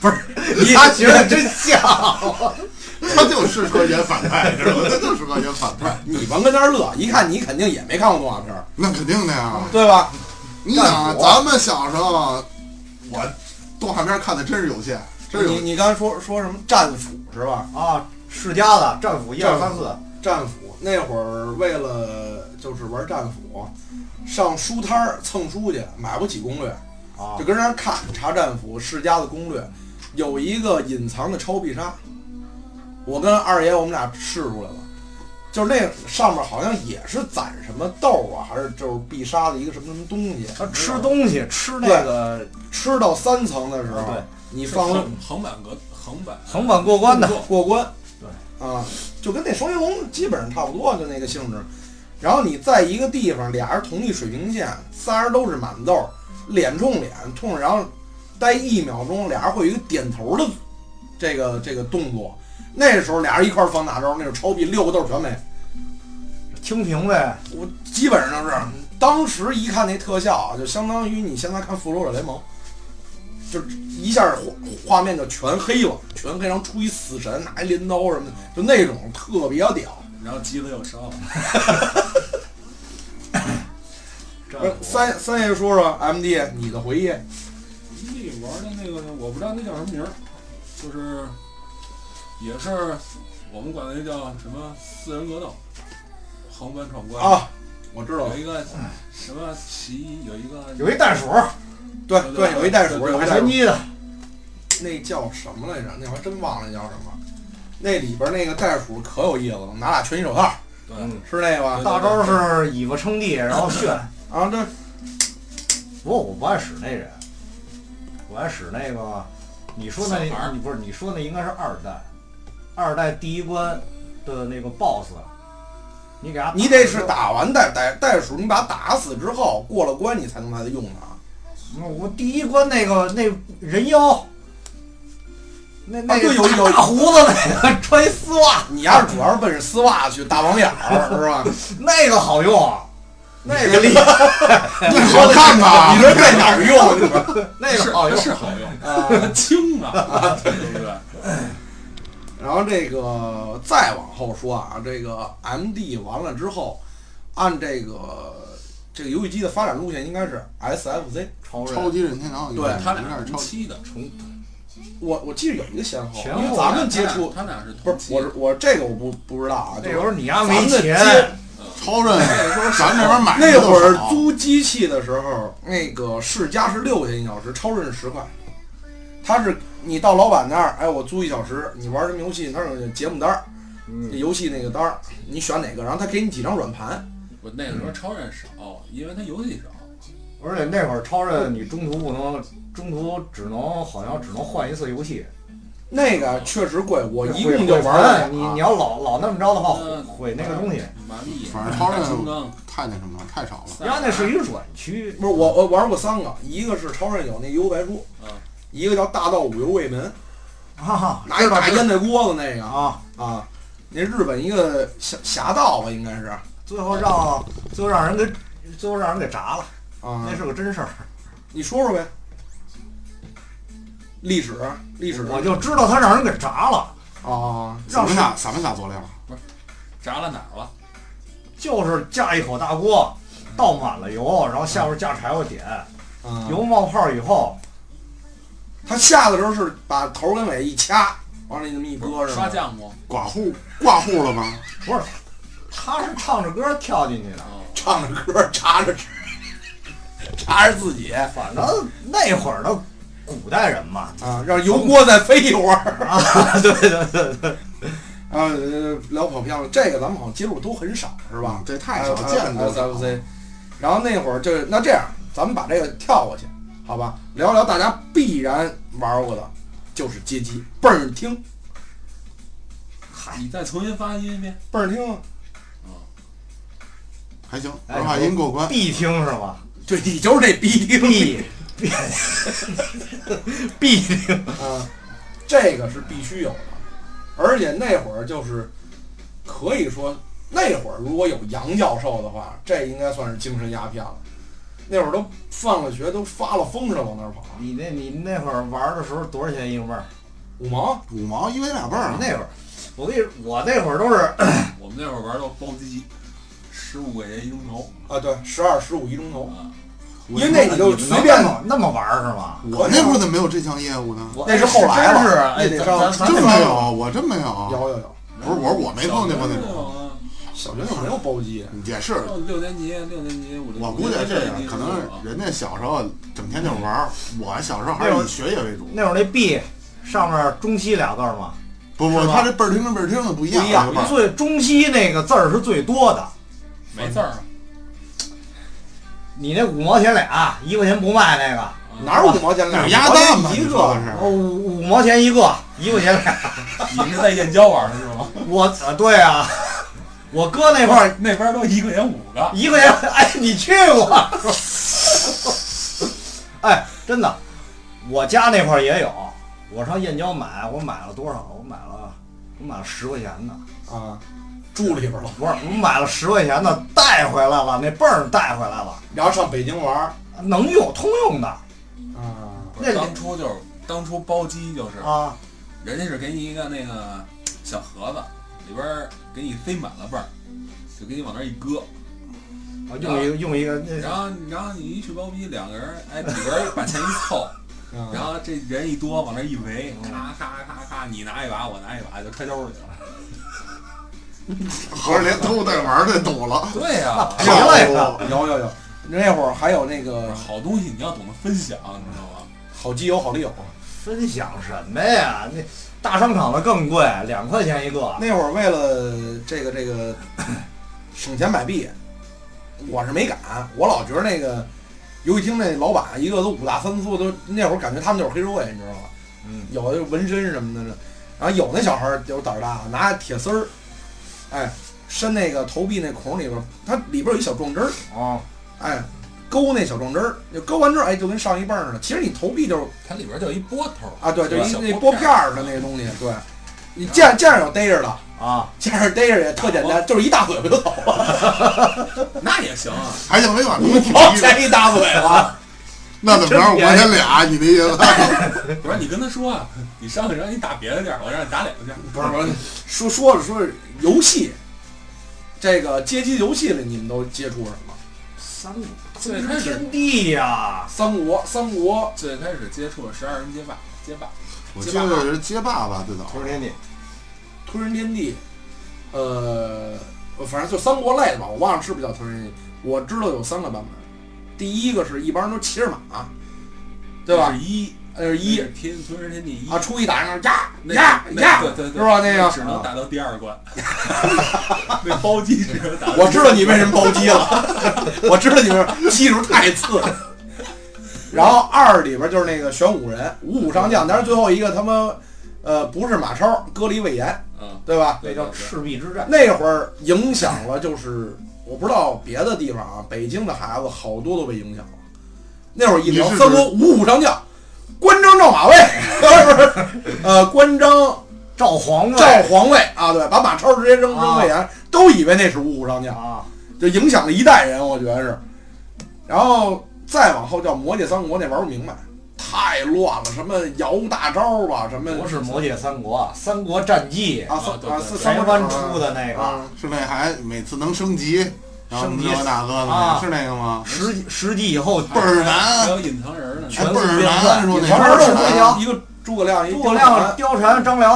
Speaker 1: 不是，他学的真像。
Speaker 3: 他就适合演反派，知道吗？他就适合演反派。
Speaker 2: 你甭跟那儿乐，一看你肯定也没看过动画片儿，
Speaker 3: 那肯定的呀。
Speaker 2: 对吧？
Speaker 3: 你想咱们小时候，我动画片看的真是有限，真是
Speaker 2: 你你刚才说说什么战斧是吧？
Speaker 1: 啊，世家的战斧一二三四，
Speaker 2: 战斧那会儿为了就是玩战斧，上书摊儿蹭书去，买不起攻略，
Speaker 1: 啊
Speaker 2: 就跟那儿看查战斧世家的攻略，有一个隐藏的超必杀，我跟二爷我们俩试出来了，就是那上面好像也是攒什么豆啊，还是就是必杀的一个什么什么东西，
Speaker 1: 他吃东西吃那个
Speaker 2: 吃到三层的时候，你放
Speaker 4: 横横版格横版
Speaker 1: 横版过关的，
Speaker 2: 过关，
Speaker 1: 对
Speaker 2: 啊，就跟那双截龙基本上差不多，就那个性质。然后你在一个地方，俩人同一水平线，仨人都是满豆，脸冲脸冲，然后待一秒钟，俩人会有一个点头的这个这个动作。那时候俩人一块儿放大招，那是超必六个豆全没。
Speaker 1: 清屏呗。
Speaker 2: 我基本上是当时一看那特效啊，就相当于你现在看《复仇者联盟》，就是一下画画面就全黑了，全黑，然后出一死神拿一镰刀什么的，就那种特别屌。
Speaker 4: 然后机子又烧了。
Speaker 2: 不是三三爷说说 M D 你的回忆，
Speaker 4: 那玩的那个，我不知道那叫什么名儿，就是也是我们管那叫什么四人格斗，横版闯关。
Speaker 2: 啊，我知道
Speaker 4: 有，一个什么奇，有一个
Speaker 1: 有一袋鼠，
Speaker 2: 对对，有一袋鼠，有一袋鼠，
Speaker 1: 打拳击的，
Speaker 2: 那叫什么来着？那我还真忘了那叫什么。那里边那个袋鼠可有意思了，拿俩拳击手套，
Speaker 4: 对，
Speaker 2: 是那个吧？
Speaker 1: 大招是尾巴撑地，然后旋。
Speaker 2: 啊，对，
Speaker 1: 不过我不爱使那人，我爱使那个，你说那
Speaker 4: 小孩儿
Speaker 1: 你不是你说那应该是二代，二代第一关的那个 BOSS，你给他
Speaker 2: 你得是打完袋袋袋鼠，你把它打死之后过了关，你才能把它用它。
Speaker 1: 嗯我第一关那个那人妖，那那
Speaker 2: 啊有有
Speaker 1: 大胡子那个穿一丝袜，
Speaker 2: 你要是主要是奔着丝袜去大网眼儿 是吧？
Speaker 1: 那个好用，啊那个厉害，
Speaker 3: 你好看吧
Speaker 2: 你？说在哪儿用？
Speaker 1: 那个好用，
Speaker 4: 是好用，
Speaker 2: 啊，
Speaker 4: 轻啊，对不对？
Speaker 2: 然后这个再往后说啊，这个 M D 完了之后，按这个这个游戏机的发展路线应该是 S F Z。
Speaker 1: 超人
Speaker 3: 超级任天堂，
Speaker 2: 对
Speaker 4: 他俩是
Speaker 3: 超
Speaker 4: 期的，
Speaker 1: 重
Speaker 2: 我我记得有一个先后，因为咱们接触
Speaker 4: 他俩是
Speaker 2: 不是我是我这个我不不知道啊，就是
Speaker 1: 那时候你丫
Speaker 2: 咱们的
Speaker 1: 没钱，
Speaker 2: 接
Speaker 3: 超任，咱这边买
Speaker 2: 那会儿租机器的时候，那个市价是六块钱一小时，超任是十块。他是你到老板那儿，哎，我租一小时，你玩什么游戏？他有节目单儿，
Speaker 1: 嗯，
Speaker 2: 游戏那个单儿，你选哪个，然后他给你几张软盘。
Speaker 4: 我那个时候超人少，因为他游戏少。
Speaker 1: 而且那会儿超任你中途不能，中途只能好像只能换一次游戏。
Speaker 2: 那个确实贵，我一共就
Speaker 1: 毁
Speaker 2: 玩了
Speaker 1: 你你要老老那么着的话，
Speaker 4: 嗯
Speaker 1: 毁那个东西。
Speaker 3: 反正超人
Speaker 4: 大金刚，
Speaker 3: 太那什么了，太少了。
Speaker 1: 人家那是一个软区，
Speaker 2: 不是我我玩过三个，一个是超任有那幽游白书，
Speaker 4: 嗯
Speaker 2: 一个叫大道五游卫门，
Speaker 1: 哈哈，
Speaker 2: 拿一大烟袋锅子那个
Speaker 1: 啊，
Speaker 2: 啊，那日本一个侠侠盗吧，应该是
Speaker 1: 最后让最后让人给最后让人给炸了，
Speaker 2: 啊
Speaker 1: 那，是个真事儿。
Speaker 2: 你说说呗，历史历史
Speaker 1: 我就知道他让人给炸了，
Speaker 2: 啊，
Speaker 3: 咱们仨，咱们仨佐料，
Speaker 4: 炸了哪儿了？
Speaker 1: 就是架一口大锅，倒满了油，然后下边架柴火点，
Speaker 2: 啊
Speaker 1: 油冒泡以后，
Speaker 2: 他下的时候是把头跟尾一掐，往里那么一搁是
Speaker 4: 刷
Speaker 2: 吧？
Speaker 4: 浆不？
Speaker 3: 挂户挂户了吗？
Speaker 1: 不是，他是唱着歌跳进去的。
Speaker 4: 嗯，
Speaker 2: 唱着歌插着插着自己
Speaker 1: 反正那会儿的古代人嘛，
Speaker 2: 啊，让油锅再飞一会儿
Speaker 1: 啊，对对对对，
Speaker 2: 啊，呃聊跑偏了，这个咱们好像接触都很少是吧？
Speaker 3: 这太少见了。
Speaker 2: S F C，然后那会儿就那这样，咱们把这个跳过去，好吧？聊聊大家必然玩过的，就是街机，倍儿听，嗨
Speaker 4: 你再重新发音一遍。
Speaker 2: 倍儿听啊！
Speaker 3: 还行，
Speaker 1: 哎
Speaker 3: 儿化音过关。
Speaker 1: 必听是吧？
Speaker 2: 对你就是这必听
Speaker 1: 必必
Speaker 2: 啊，这个是必须有的，而且那会儿就是可以说，那会儿如果有杨教授的话，这应该算是精神鸦片了。那会儿都放了学，都发了疯似的往那儿跑，
Speaker 1: 你那你那会儿玩的时候多少钱一个味儿？
Speaker 2: 五毛？
Speaker 3: 五毛一围俩倍儿啊！
Speaker 1: 那会儿，我跟你说，我那会儿都是
Speaker 4: 我们那会儿玩到包机，十五块钱一钟头
Speaker 2: 啊，对，十二十五一钟头，
Speaker 4: 啊。
Speaker 2: 因为那你就随便
Speaker 1: 那么那么玩儿是吗？
Speaker 3: 我那会儿怎么没有这项业务呢？
Speaker 1: 我
Speaker 2: 那是后来了那得上
Speaker 3: 真没有，我真没有。
Speaker 2: 有有有，
Speaker 3: 不是我我没碰见过那种
Speaker 4: 种。
Speaker 2: 小学就没有包机，
Speaker 3: 也是，
Speaker 4: 六年级、六年级、五年级，
Speaker 3: 我估计这样可能人家小时候整天就玩儿，我小时候还是以学业为主。
Speaker 1: 那会儿那 B 上面中西俩字儿嘛，
Speaker 3: 不不，他这倍儿听跟倍儿听的不一样，
Speaker 2: 不一样
Speaker 1: 中西那个字儿是最多的。
Speaker 4: 没字儿啊。
Speaker 1: 你那五毛钱俩，一块钱不卖那个，
Speaker 2: 哪有五毛钱俩？
Speaker 3: 有鸭蛋吗？
Speaker 2: 一个
Speaker 1: 五五毛钱一个，一块钱俩。
Speaker 4: 你是在燕郊玩的是吗？
Speaker 1: 我啊，对啊，我哥那块儿
Speaker 4: 那边都一块钱五个。
Speaker 1: 一块钱，哎，你去过？哎，真的，我家那块儿也有。我上燕郊买，我买了多少？我买了，我买了十块钱的。
Speaker 2: 啊，住里边了，
Speaker 1: 不是，我买了十块钱的，带回来了，那泵儿带回来了，
Speaker 2: 然后上北京玩儿
Speaker 1: 能用，通用的
Speaker 2: 啊，
Speaker 4: 那当初就是当初包机就是，
Speaker 1: 啊。
Speaker 4: 人家是给你一个那个小盒子，里边儿给你塞满了泵儿，就给你往那儿一搁，
Speaker 1: 啊用一个用一个那
Speaker 4: 然后然后你一去包机，两个人哎几个人把钱一凑，
Speaker 2: 啊
Speaker 4: 然后这人一多往那儿一围，咔咔咔咔，你拿一把我拿一把就揣兜里了。
Speaker 3: 合着连偷带玩的都了。
Speaker 4: 对呀、
Speaker 1: 谁来着？
Speaker 2: 有有有，那会儿还有那个
Speaker 4: 好东西你要懂得分享，你知道吗？
Speaker 2: 好基友好利友，
Speaker 1: 分享什么呀？那大商场的更贵，两块钱一个。
Speaker 2: 那会儿为了这个这个省钱买币，我是没敢，我老觉得那个游戏厅那老板一个都五大三粗，都那会儿感觉他们就是黑社会，你知道吗？
Speaker 1: 嗯，
Speaker 2: 有的就纹身什么的，然后有那小孩儿就胆儿大，拿铁丝儿，哎，伸那个投币那孔里边儿，它里边儿有一小撞针儿，
Speaker 1: 哦，
Speaker 2: 哎，勾那小撞针儿，就勾完之后，哎，就跟上一泵似的。其实你投币就是
Speaker 4: 它里边就一波头儿，
Speaker 2: 啊，对，就一那
Speaker 4: 拨片
Speaker 2: 拨片儿的那个东西，对。你见见着有逮着的，
Speaker 1: 啊，
Speaker 2: 见着逮着也特简单，就是一大嘴巴就走了，
Speaker 4: 那也行啊。
Speaker 3: 还行没往那
Speaker 2: 五
Speaker 3: 个体
Speaker 2: 毛
Speaker 3: 育
Speaker 2: 钱一大嘴巴。
Speaker 3: 那怎么着？五块钱俩，你的意思？
Speaker 4: 不是你跟他说啊，你上去让你打别的地儿，我让你打两个地儿。
Speaker 2: 不是不是，说说着说着游戏，这个街机游戏里你们都接触什么？
Speaker 1: 三
Speaker 4: 最开始
Speaker 1: 天地呀，
Speaker 2: 三国，三国
Speaker 4: 最开始接触了十二人街霸，街霸
Speaker 3: 我记得是街霸吧，最早。
Speaker 1: 吞天地，
Speaker 2: 吞人天地，呃，反正就三国类的吧，我忘了是不是叫吞人天地。我知道有三个版本，第一个是一帮人都骑着马，对吧
Speaker 4: 是？一
Speaker 2: 那是一
Speaker 4: 天吞人天地一
Speaker 2: 啊，初一打上呀
Speaker 4: 那
Speaker 2: 呀
Speaker 4: 那
Speaker 2: 呀，
Speaker 4: 对对对，
Speaker 2: 是吧？那个
Speaker 4: 只能打到第二关，那包机只能打到。
Speaker 2: 我知道你为什么包机了，我知道你们技术太次。然后二里边就是那个选五人，五虎上将，但是最后一个他妈，呃，不是马超，割离魏延，
Speaker 4: 啊，
Speaker 2: 对吧？
Speaker 1: 那叫赤壁之战。
Speaker 2: 那会儿影响了，就是我不知道别的地方啊，北京的孩子好多都被影响了。那会儿一聊三国五虎上将，关张赵马魏，不是，呃，关张
Speaker 1: 赵皇位
Speaker 2: 赵黄魏啊，对，把马超直接扔扔魏延，都以为那是五虎上将。
Speaker 1: 啊，
Speaker 2: 就影响了一代人，我觉得是。然后再往后叫《魔界三国》，那玩不明白，太乱了，什么摇大招吧，什么
Speaker 1: 不是《魔界三国》，《三国战记
Speaker 2: 啊，
Speaker 4: 啊
Speaker 2: 三啊
Speaker 4: 对对
Speaker 2: 四三国
Speaker 1: 出的那个，
Speaker 2: 啊，
Speaker 3: 是那还每次能升级，
Speaker 1: 升级
Speaker 3: 这个那个
Speaker 1: 啊
Speaker 3: 的，是那个吗？
Speaker 1: 十十级以后
Speaker 3: 倍儿
Speaker 4: 还
Speaker 3: 难，
Speaker 4: 有隐藏人呢，
Speaker 1: 全
Speaker 3: 倍儿难，
Speaker 1: 部变换
Speaker 3: 说那
Speaker 2: 全
Speaker 1: 全
Speaker 3: 个
Speaker 1: 是这条
Speaker 2: 一个诸葛亮，一
Speaker 1: 诸葛亮、貂蝉、张辽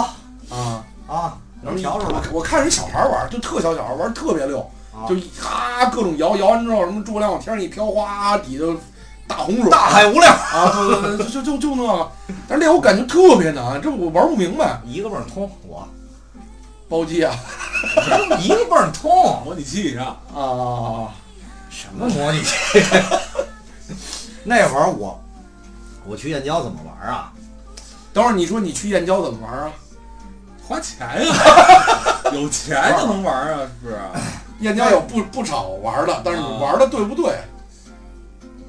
Speaker 2: 啊，
Speaker 1: 啊，能调出来
Speaker 2: 我我看人小孩玩，就特小小孩玩，特别溜，
Speaker 1: 啊
Speaker 2: 就一咔各种摇，摇完之后什么诸葛亮往天上一飘，哗底下大洪水，
Speaker 1: 大海无量，
Speaker 2: 啊，对对对，就就就那个，但是那我感觉特别难，这我玩不明白，
Speaker 1: 一个味儿通，我
Speaker 2: 包机啊
Speaker 1: 一个味儿通，
Speaker 4: 模拟器上
Speaker 2: 啊，
Speaker 1: 什么模拟器？那会儿我我去燕郊怎么玩啊？
Speaker 2: 等会儿你说你去燕郊怎么玩啊？
Speaker 4: 花钱呀，有钱就能玩啊，是不是？
Speaker 2: 燕郊有不不少玩的，但是你玩的对不对？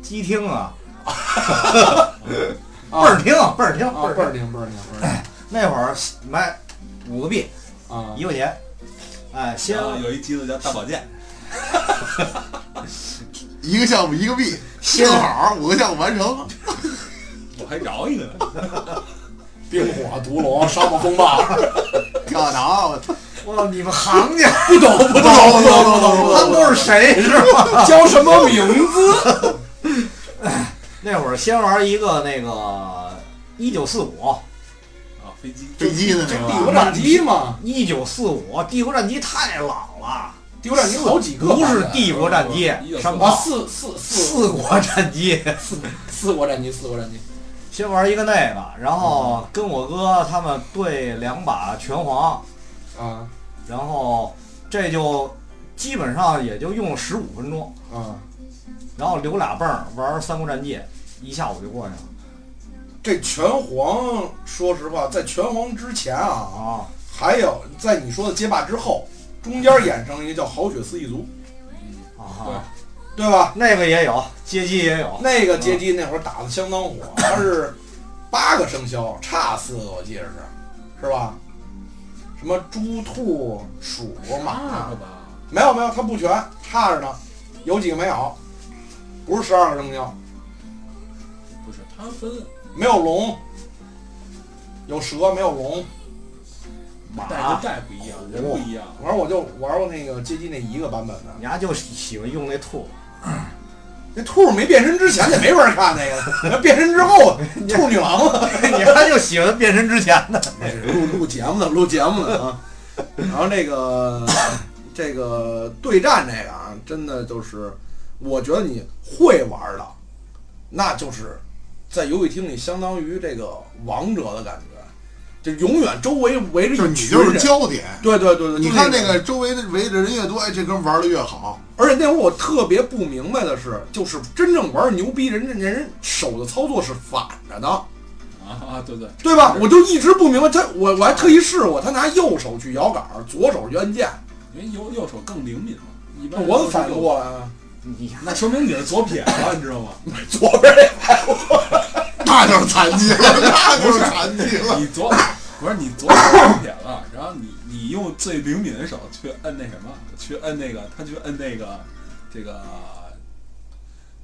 Speaker 1: 机厅啊，
Speaker 2: 啊
Speaker 1: 倍儿听，倍儿听，
Speaker 2: 啊，倍
Speaker 1: 倍儿听。
Speaker 2: 倍儿听倍儿听
Speaker 1: 那会儿买五个币
Speaker 2: 啊！
Speaker 1: 一块钱，哎，先
Speaker 4: 有一机子叫大保健，
Speaker 3: 一个项目一个币，
Speaker 1: 先
Speaker 3: 正好五个项目完成。
Speaker 4: 我还饶一个呢。
Speaker 2: 冰火毒龙、沙漠风暴，
Speaker 3: 跳蚤，我操！
Speaker 1: 哇，你们行家
Speaker 2: 不懂不懂不懂不懂不懂，
Speaker 1: 他们都是谁是吧？
Speaker 2: 叫什么名字？
Speaker 1: 那会儿先玩一个那个一九四五，
Speaker 4: 啊，飞机。
Speaker 3: 飞机的
Speaker 2: 这
Speaker 3: 那个。吧，
Speaker 2: 帝国战机嘛，
Speaker 1: 一九四五帝国战机太老了，
Speaker 2: 帝国战机好几个，
Speaker 1: 不是帝国战机
Speaker 4: 1945，
Speaker 2: 啊，
Speaker 1: 山炮
Speaker 2: 四四四。
Speaker 1: 四国战机。
Speaker 2: 四四国战机，四国战机
Speaker 1: 先玩一个那个，然后跟我哥他们对两把拳皇，
Speaker 2: 啊。
Speaker 1: 然后这就基本上也就用了十五分钟，
Speaker 2: 啊！
Speaker 1: 然后留俩泵儿玩三国战记，一下午就过去了。
Speaker 2: 这拳皇，说实话，在拳皇之前啊，
Speaker 1: 啊。
Speaker 2: 还有在你说的街霸之后，中间衍生一个叫好血四一族，
Speaker 1: 啊，
Speaker 2: 对吧？
Speaker 1: 那个也有，街机也有，
Speaker 2: 那个街机那会儿打的相当火，它是八个生肖，差四个我记得是，是吧？什么猪、兔、鼠、马？，没有没有，它不全，差着呢，有几个没有，不是十二个生肖，
Speaker 4: 不是，它分
Speaker 2: 没有龙，有蛇没有龙。
Speaker 1: 马
Speaker 4: 带跟带不一样，人不一样。
Speaker 2: 反正我就玩过那个街机那一个版本的，
Speaker 1: 你丫就喜欢用那兔，
Speaker 2: 那兔没变身之前就没法看那个，那变身之后 兔女郎了。
Speaker 1: 你还就喜欢变身之前的。
Speaker 2: 录录节目的，录节目的啊。然后那个这个对战这个啊，真的就是，我觉得你会玩的，那就是在游戏厅里相当于这个王者的感觉，就永远周围围着
Speaker 3: 你就是。焦点。
Speaker 2: 对对对对，
Speaker 3: 你看
Speaker 2: 那
Speaker 3: 那个周围的围着人越多，哎，这哥们玩的越好。
Speaker 2: 而且那会儿我特别不明白的是，就是真正玩牛逼人，人家人手的操作是反着的。
Speaker 4: 啊啊，对对，
Speaker 2: 对吧？我就一直不明白他，我我还特意试过，他拿右手去摇杆，左手去按键，
Speaker 4: 因为右右手更灵敏嘛。一般
Speaker 2: 我怎么反应过来啊？
Speaker 1: 你
Speaker 4: 那说明你是左撇子，你知道吗？
Speaker 2: 左边也拍我，
Speaker 3: 那就是残疾了，那就是残疾了。
Speaker 4: 你左不是你左手左撇了，然后你你用最灵敏的手去摁那什么，去摁那个，他去摁那个这个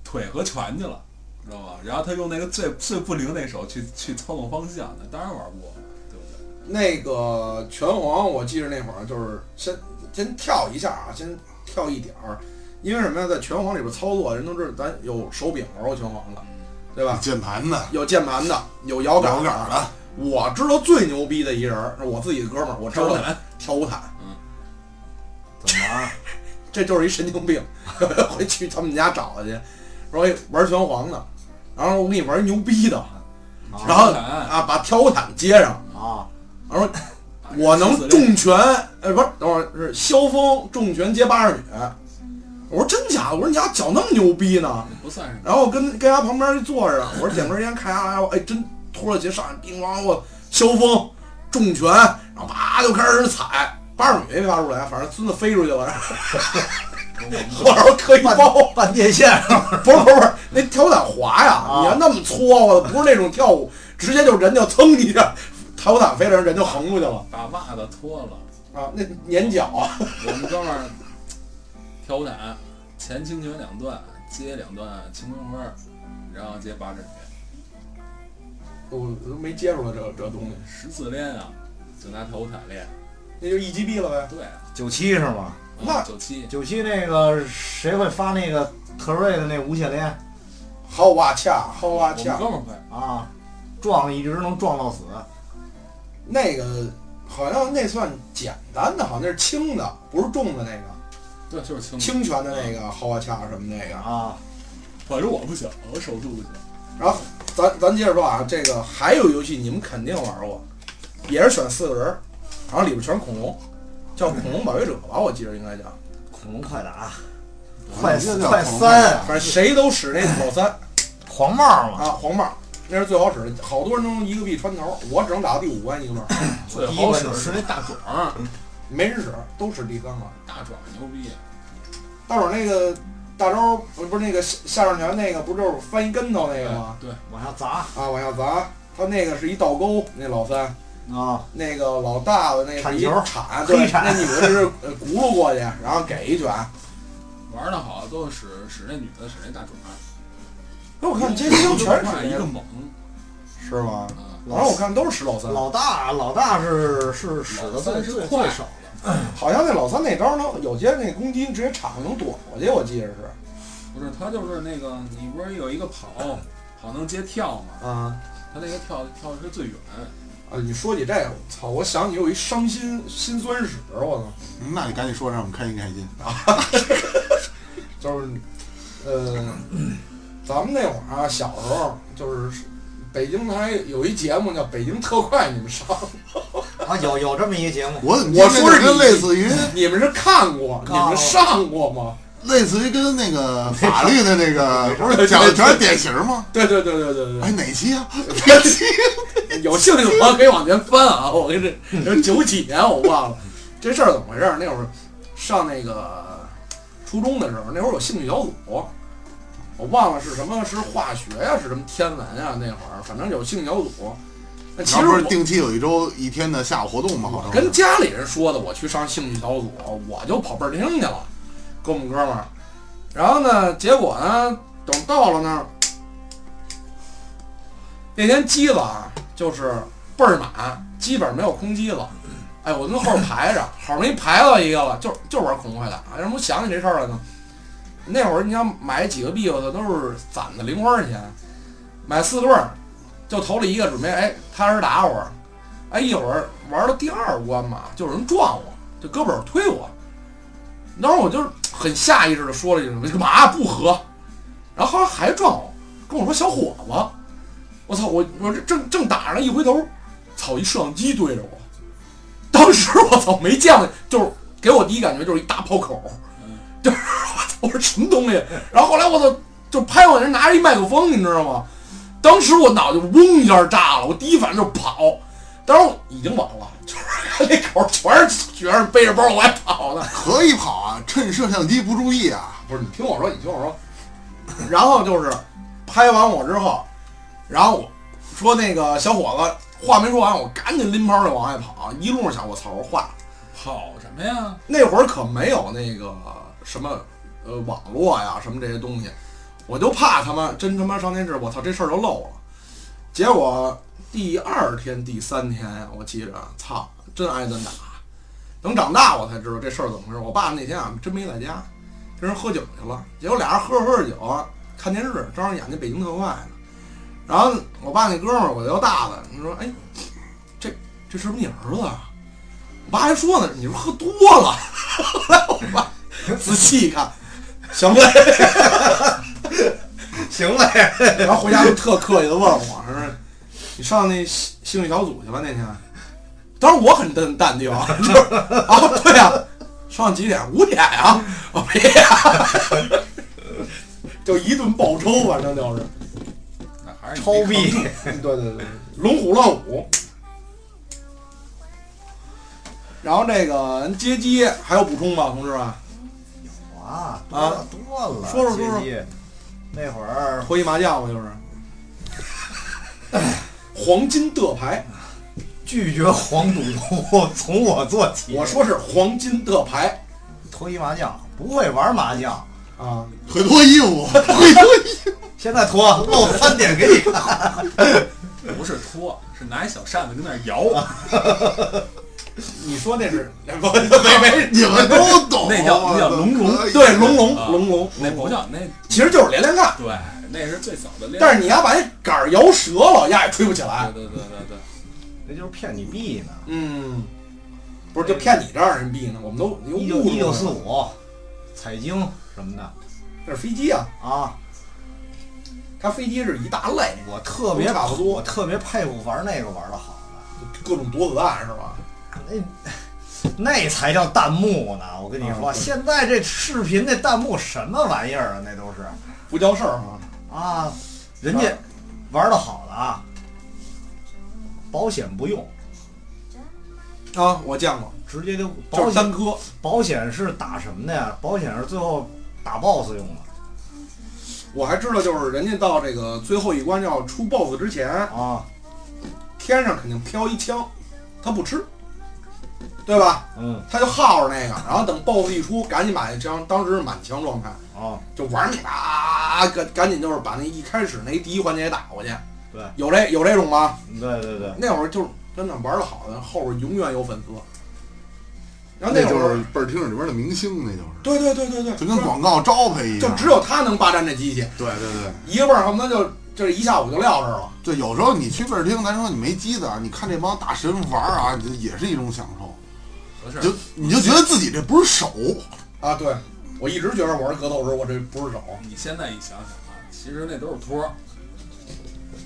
Speaker 4: 腿和拳去了，知道吧？然后他用那个最最不灵那手去去操纵方向，那当然玩不过，对不对？
Speaker 2: 那个拳皇，我记着那会儿就是先先跳一下啊，先跳一点儿，因为什么呀？在拳皇里边操作，人都知道咱有手柄玩过拳皇的，对吧？
Speaker 3: 键盘的，
Speaker 2: 有键盘的，有摇杆
Speaker 3: 摇杆的，
Speaker 2: 我知道最牛逼的一人儿是我自己的哥们儿，我知道
Speaker 4: 跳舞毯，
Speaker 2: 跳舞毯，
Speaker 1: 怎么玩？
Speaker 2: 这就是一神经病，回去他们家找他去，说哎玩拳皇呢，然后我给你玩一牛逼的，然后啊把跳舞毯接上，
Speaker 1: 啊，
Speaker 2: 然后我能重拳，呃不是，等会儿是萧峰重拳接八十米，我说真假的？我说你家脚那么牛逼呢？
Speaker 4: 不算是
Speaker 2: 然后我跟跟家旁边就坐着，我说点根烟看下来，我哎真脱了鞋上来，叮咣我萧峰重拳，然后啪就开始踩，八十米没发出来，反正孙子飞出去了，后 边我磕一包，
Speaker 1: 半电线，
Speaker 2: 不是不是不是，那跳伞滑呀，
Speaker 1: 啊
Speaker 2: 你要那么搓我不是那种跳舞，直接就人就噌一下，跳伞飞了，人就横出去了
Speaker 4: 把袜子脱了。
Speaker 2: 啊，那粘脚啊，
Speaker 4: 我们哥们儿跳舞毯前倾拳两段，接两段轻功分，然后接八指拳，
Speaker 2: 我都没接触过这这东西，
Speaker 4: 十次练啊，就拿跳舞毯练。
Speaker 2: 那就一击毙了呗。
Speaker 4: 对，
Speaker 1: 九七是吗？
Speaker 2: 那
Speaker 4: 九七
Speaker 1: 九七那个谁会发那个特瑞的那无限连
Speaker 2: 好哇恰，好哇
Speaker 4: 我们
Speaker 2: 恰，
Speaker 4: 哥们儿会，
Speaker 1: 啊？撞一直能撞到死，
Speaker 2: 那个好像那算简单的，好像那是轻的，不是重的那个。
Speaker 4: 对，就是轻。
Speaker 2: 轻拳的那个好哇恰什么那个，
Speaker 1: 啊，
Speaker 4: 反正我不行，我手速不行。
Speaker 2: 然后咱咱接着说啊，这个还有游戏你们肯定玩过，也是选四个人儿，然后里边全是恐龙，叫恐龙保卫者吧，我记得应该叫，
Speaker 1: 恐龙快打，快快三，
Speaker 2: 反正谁都使那老三
Speaker 1: 黄帽嘛，
Speaker 2: 啊，黄帽那是最好使的，好多人都用一个币穿头，我只能打到第五关 一个帽，
Speaker 4: 最好使是那大壮儿，
Speaker 2: 没人使，都使第三个。
Speaker 4: 大壮儿牛逼。
Speaker 2: 大爪那个大招不不是那个下下上拳那个，不就是翻一跟头那个吗？
Speaker 4: 对，
Speaker 1: 往下砸
Speaker 2: 啊，往下砸，他那个是一倒钩，那老三。
Speaker 1: 啊，
Speaker 2: 那个老大的那是一
Speaker 1: 铲球
Speaker 2: 铲，对，
Speaker 1: 铲
Speaker 2: 那女的是呃轱辘过去，然后给一拳。
Speaker 4: 玩的好都使使那女的使那大爪儿，
Speaker 2: 那我看街机都全是
Speaker 4: 一个猛
Speaker 2: 是吗？
Speaker 4: 啊。
Speaker 2: 反正我看都是使老三，
Speaker 1: 老大老大是是使的最少的，
Speaker 2: 好像那老三那招能有些那攻击直接铲能躲过去，我记着是。
Speaker 4: 不是，他就是那个，你不是有一个跑，跑能接跳吗？
Speaker 2: 啊
Speaker 4: 他那个跳跳的是最远，
Speaker 2: 啊！你说起这个，我操！我想起有一伤心心酸史，我操！
Speaker 3: 嗯那你赶紧说，让我们开心开心啊。
Speaker 2: 就是，呃，咱们那会儿啊，小时候就是北京台有一节目叫《北京特快》，你们上，
Speaker 1: 啊，有有这么一个节目，
Speaker 3: 我
Speaker 2: 我说是
Speaker 3: 跟类似于
Speaker 2: 你们是看过，你们上过吗？
Speaker 3: 类似于跟那个 法律的那个 不是讲的全是典型吗？
Speaker 2: 对对对对对对
Speaker 3: 哎，哪期啊？哪期？
Speaker 2: 有兴趣的朋友可以往前翻啊，我跟这这九几年我忘了这事儿怎么回事儿。那会儿上那个初中的时候，那会儿有兴趣小组，我忘了是什么是化学呀、是什么天文呀、那会儿反正有兴趣小组。那其实我
Speaker 3: 定期有一周一天的下午活动吗？好像
Speaker 2: 跟家里人说的，我去上兴趣小组，我就跑倍儿厅去了，跟我们哥们儿。然后呢，结果呢，等到了那儿，那天机子啊，就是倍儿满，基本没有空机了。哎，我跟后边排着，好容易排到一个了，就就玩恐怖快打。为什么我想起这事儿来呢？那会儿你想买几个币，我操，都是攒的零花钱，买四对儿，就投了一个，准备哎踏实打会儿。哎，一会儿玩到第二关嘛，就有人撞我，就胳膊肘推我。当时我就是很下意识的说了一句：“干嘛不和？”然后后来还撞我，跟我说：“小伙子，我操！我我这正正打着呢，一回头，操！一摄像机对着我。当时我操没见过，就是给我第一感觉就是一大炮口，就是我说什么东西？然后后来我操，就拍我人拿着一麦克风，你知道吗？当时我脑袋嗡一下炸了，我第一反应就是跑。当时我已经晚了，就是那口全是学生背着包往外跑的。
Speaker 3: 可以跑啊，趁摄像机不注意啊。
Speaker 2: 不是你听我说，你听我说。然后就是拍完我之后，然后我说那个小伙子话没说完，我赶紧拎包就往外跑。一路上想，我操，我坏了。
Speaker 4: 跑什么呀？
Speaker 2: 那会儿可没有那个什么呃网络呀什么这些东西，我就怕他妈真他妈上电视，我操这事儿就漏了。结果第二天、第三天，我记着，操，真挨顿打。等长大我才知道这事儿怎么回事。我爸那天啊真没在家，跟人喝酒去了。结果俩人喝着喝着酒，看电视，正好演那《北京特快》呢。然后我爸那哥们儿，我叫大的，你说，哎，这这是不是你儿子啊？我爸还说呢，你是不是喝多了？后 来我爸仔细一看，行嘞。
Speaker 1: 行嘞，
Speaker 2: 然后回家就特客气的问我，说是你上那兴兴趣小组去吧那天？当时我很淡淡定，就是啊，对呀、上几点？五点呀、我别呀，就一顿暴抽，反正就是，
Speaker 4: 那还是
Speaker 1: 超
Speaker 4: 没
Speaker 1: 逼
Speaker 2: 对对对，龙虎乱舞。然后这个人接机还有补充吗，同志们？
Speaker 1: 啊，多
Speaker 2: 啊
Speaker 1: 了多了，
Speaker 2: 说说说说
Speaker 1: 那会儿
Speaker 2: 脱衣麻将嘛，就是。黄金的牌，
Speaker 1: 拒绝黄赌毒，从我做起。
Speaker 2: 我说是黄金的牌
Speaker 1: 脱衣麻将，不会玩麻将，
Speaker 2: 啊，
Speaker 3: 会脱衣服，会脱衣服。
Speaker 1: 现在脱露三点给你看。
Speaker 4: 不是脱，是拿一小扇子跟那儿摇。
Speaker 2: 你说那是不 没没
Speaker 3: 你们都懂，
Speaker 4: 那叫那叫龙龙
Speaker 2: 对龙龙
Speaker 4: 啊
Speaker 2: 龙龙
Speaker 4: 那不叫那，
Speaker 2: 其实就是连连看，
Speaker 4: 对，那是最早的练。
Speaker 2: 但是你要把那杆儿摇折了，压也吹不起来。
Speaker 4: 对对对对对，
Speaker 1: 那就是骗你币呢。
Speaker 2: 嗯，不是就骗你这样人币呢？我们都你
Speaker 1: 一九一九四，五，彩晶什么的
Speaker 2: 那是飞机啊，
Speaker 1: 啊，
Speaker 2: 它飞机是一大类，
Speaker 1: 我特别
Speaker 2: 都差不多
Speaker 1: 我特别佩服玩那个玩的好的，
Speaker 2: 各种夺子弹是吧？
Speaker 1: 那那才叫弹幕呢。我跟你说，现在这视频那弹幕什么玩意儿啊？那都是
Speaker 2: 不叫事儿啊。
Speaker 1: 啊，人家玩的好的啊，保险不用，
Speaker 2: 啊，我见过，
Speaker 1: 直接就
Speaker 2: 就
Speaker 1: 保险
Speaker 2: 是单颗。
Speaker 1: 保险是打什么的呀？保险是最后打 BOSS 用的
Speaker 2: 我还知道，就是人家到这个最后一关要出 BOSS 之前，
Speaker 1: 啊，
Speaker 2: 天上肯定飘一枪，他不吃，对吧？
Speaker 1: 嗯
Speaker 2: 他就耗着那个，然后等 BOSS 一出，赶紧把那枪，当时是满枪状态，
Speaker 1: 啊，
Speaker 2: 就玩命啊，赶赶紧就是把那一开始那第一环节打过去。
Speaker 1: 对，
Speaker 2: 有这有这种吗？
Speaker 1: 对对对，
Speaker 2: 那会儿就是真的玩的好的，后边永远有粉丝。然后
Speaker 3: 那就
Speaker 2: 会儿
Speaker 3: 是，倍儿听里边的明星，那就是，
Speaker 2: 对对对对对，
Speaker 3: 就跟广告招牌一样。
Speaker 2: 就只有他能霸占这机器，
Speaker 3: 对对对，
Speaker 2: 一个味儿恨不得就这一下午就撂这儿了。
Speaker 3: 对有时候你去倍儿厅，咱说你没机子啊，你看这帮大神玩啊，也是一种享受。就你就觉得自己这不是手，
Speaker 2: 啊，对，我一直觉得玩格斗时候我这不是手，
Speaker 4: 你现在一想想啊，其实那都是托儿。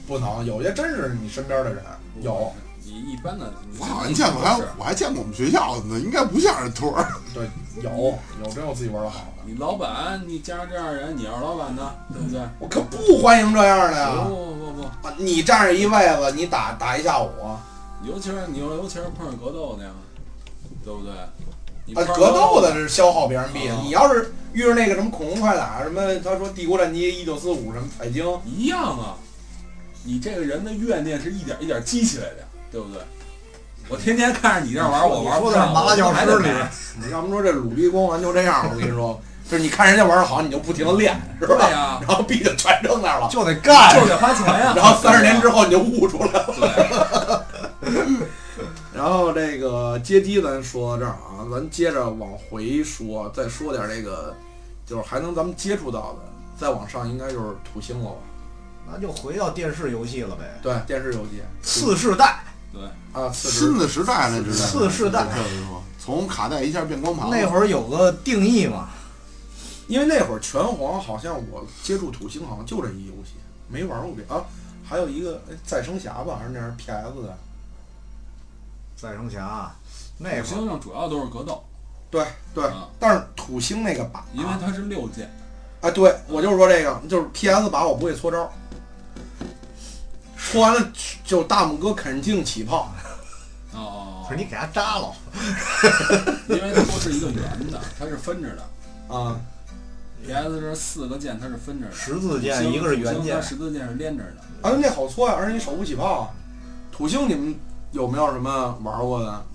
Speaker 2: 不能，有些真是你身边的人有，
Speaker 4: 你一般的，你
Speaker 3: 我好像见过，还
Speaker 4: 是
Speaker 3: 我还见过我们学校的呢，应该不像是托儿。
Speaker 2: 对，有有真有自己玩的好的，
Speaker 4: 你老板，你加上这样人，你要是老板呢，对不对？
Speaker 2: 我可不欢迎这样的呀。
Speaker 4: 不不不不，
Speaker 2: 啊你站着一位子，你打打一下午，啊，
Speaker 4: 尤其是你尤其是碰上格斗那样，对不对？你
Speaker 2: 格斗的是消耗别人币
Speaker 4: 啊。
Speaker 2: 你要是遇着那个什么恐龙快打，什么他说帝国战机一九四五什么彩晶，
Speaker 4: 一样啊，你这个人的怨念是一点一点积起来的，对不对？我天天看着你这样玩，我玩不上，
Speaker 1: 麻辣教
Speaker 4: 我还得
Speaker 1: 师里
Speaker 2: 你要不说这鲁逼光环就这样，我跟你说，就是你看人家玩的好，你就不停的练，是吧？
Speaker 4: 对呀，
Speaker 2: 然后币就全扔那儿了，
Speaker 1: 就得干
Speaker 4: 就，得花钱呀。
Speaker 2: 然后三十年之后你就悟出来了。
Speaker 4: 对，
Speaker 2: 然后这个街机咱说到这儿啊，咱接着往回说，再说点这个，就是还能咱们接触到的，再往上应该就是土星了吧？
Speaker 1: 那就回到电视游戏了呗。
Speaker 2: 对，电视游戏。
Speaker 1: 次世代。
Speaker 4: 对，
Speaker 2: 啊，次
Speaker 3: 新
Speaker 2: 时
Speaker 3: 的时代。
Speaker 1: 次世代。
Speaker 3: 确实说，从卡带一下变光盘。
Speaker 1: 那会儿有个定义嘛，
Speaker 2: 因为那会儿拳皇好像我接触土星好像就这一游戏，没玩过别啊，还有一个哎再生侠吧，还是那是 PS 的，
Speaker 1: 再生侠那会儿
Speaker 4: 土星上主要都是格斗，
Speaker 2: 对对，
Speaker 4: 啊
Speaker 2: 但是土星那个把，
Speaker 4: 因为它是六键，
Speaker 2: 哎，对我就是说这个，就是 PS 把我不会搓招，搓完了就大拇哥肯定起泡，
Speaker 4: 哦
Speaker 1: 不是你给它扎了，
Speaker 4: 因为它不是一个圆的，它是分着的。
Speaker 2: 啊
Speaker 4: ，PS 是四个键，它是分着的，
Speaker 1: 十字键一个是圆键
Speaker 4: 土星它十字键是连着的。
Speaker 2: 啊那好搓呀，而且你手不起泡啊。土星你们有没有什么玩过的？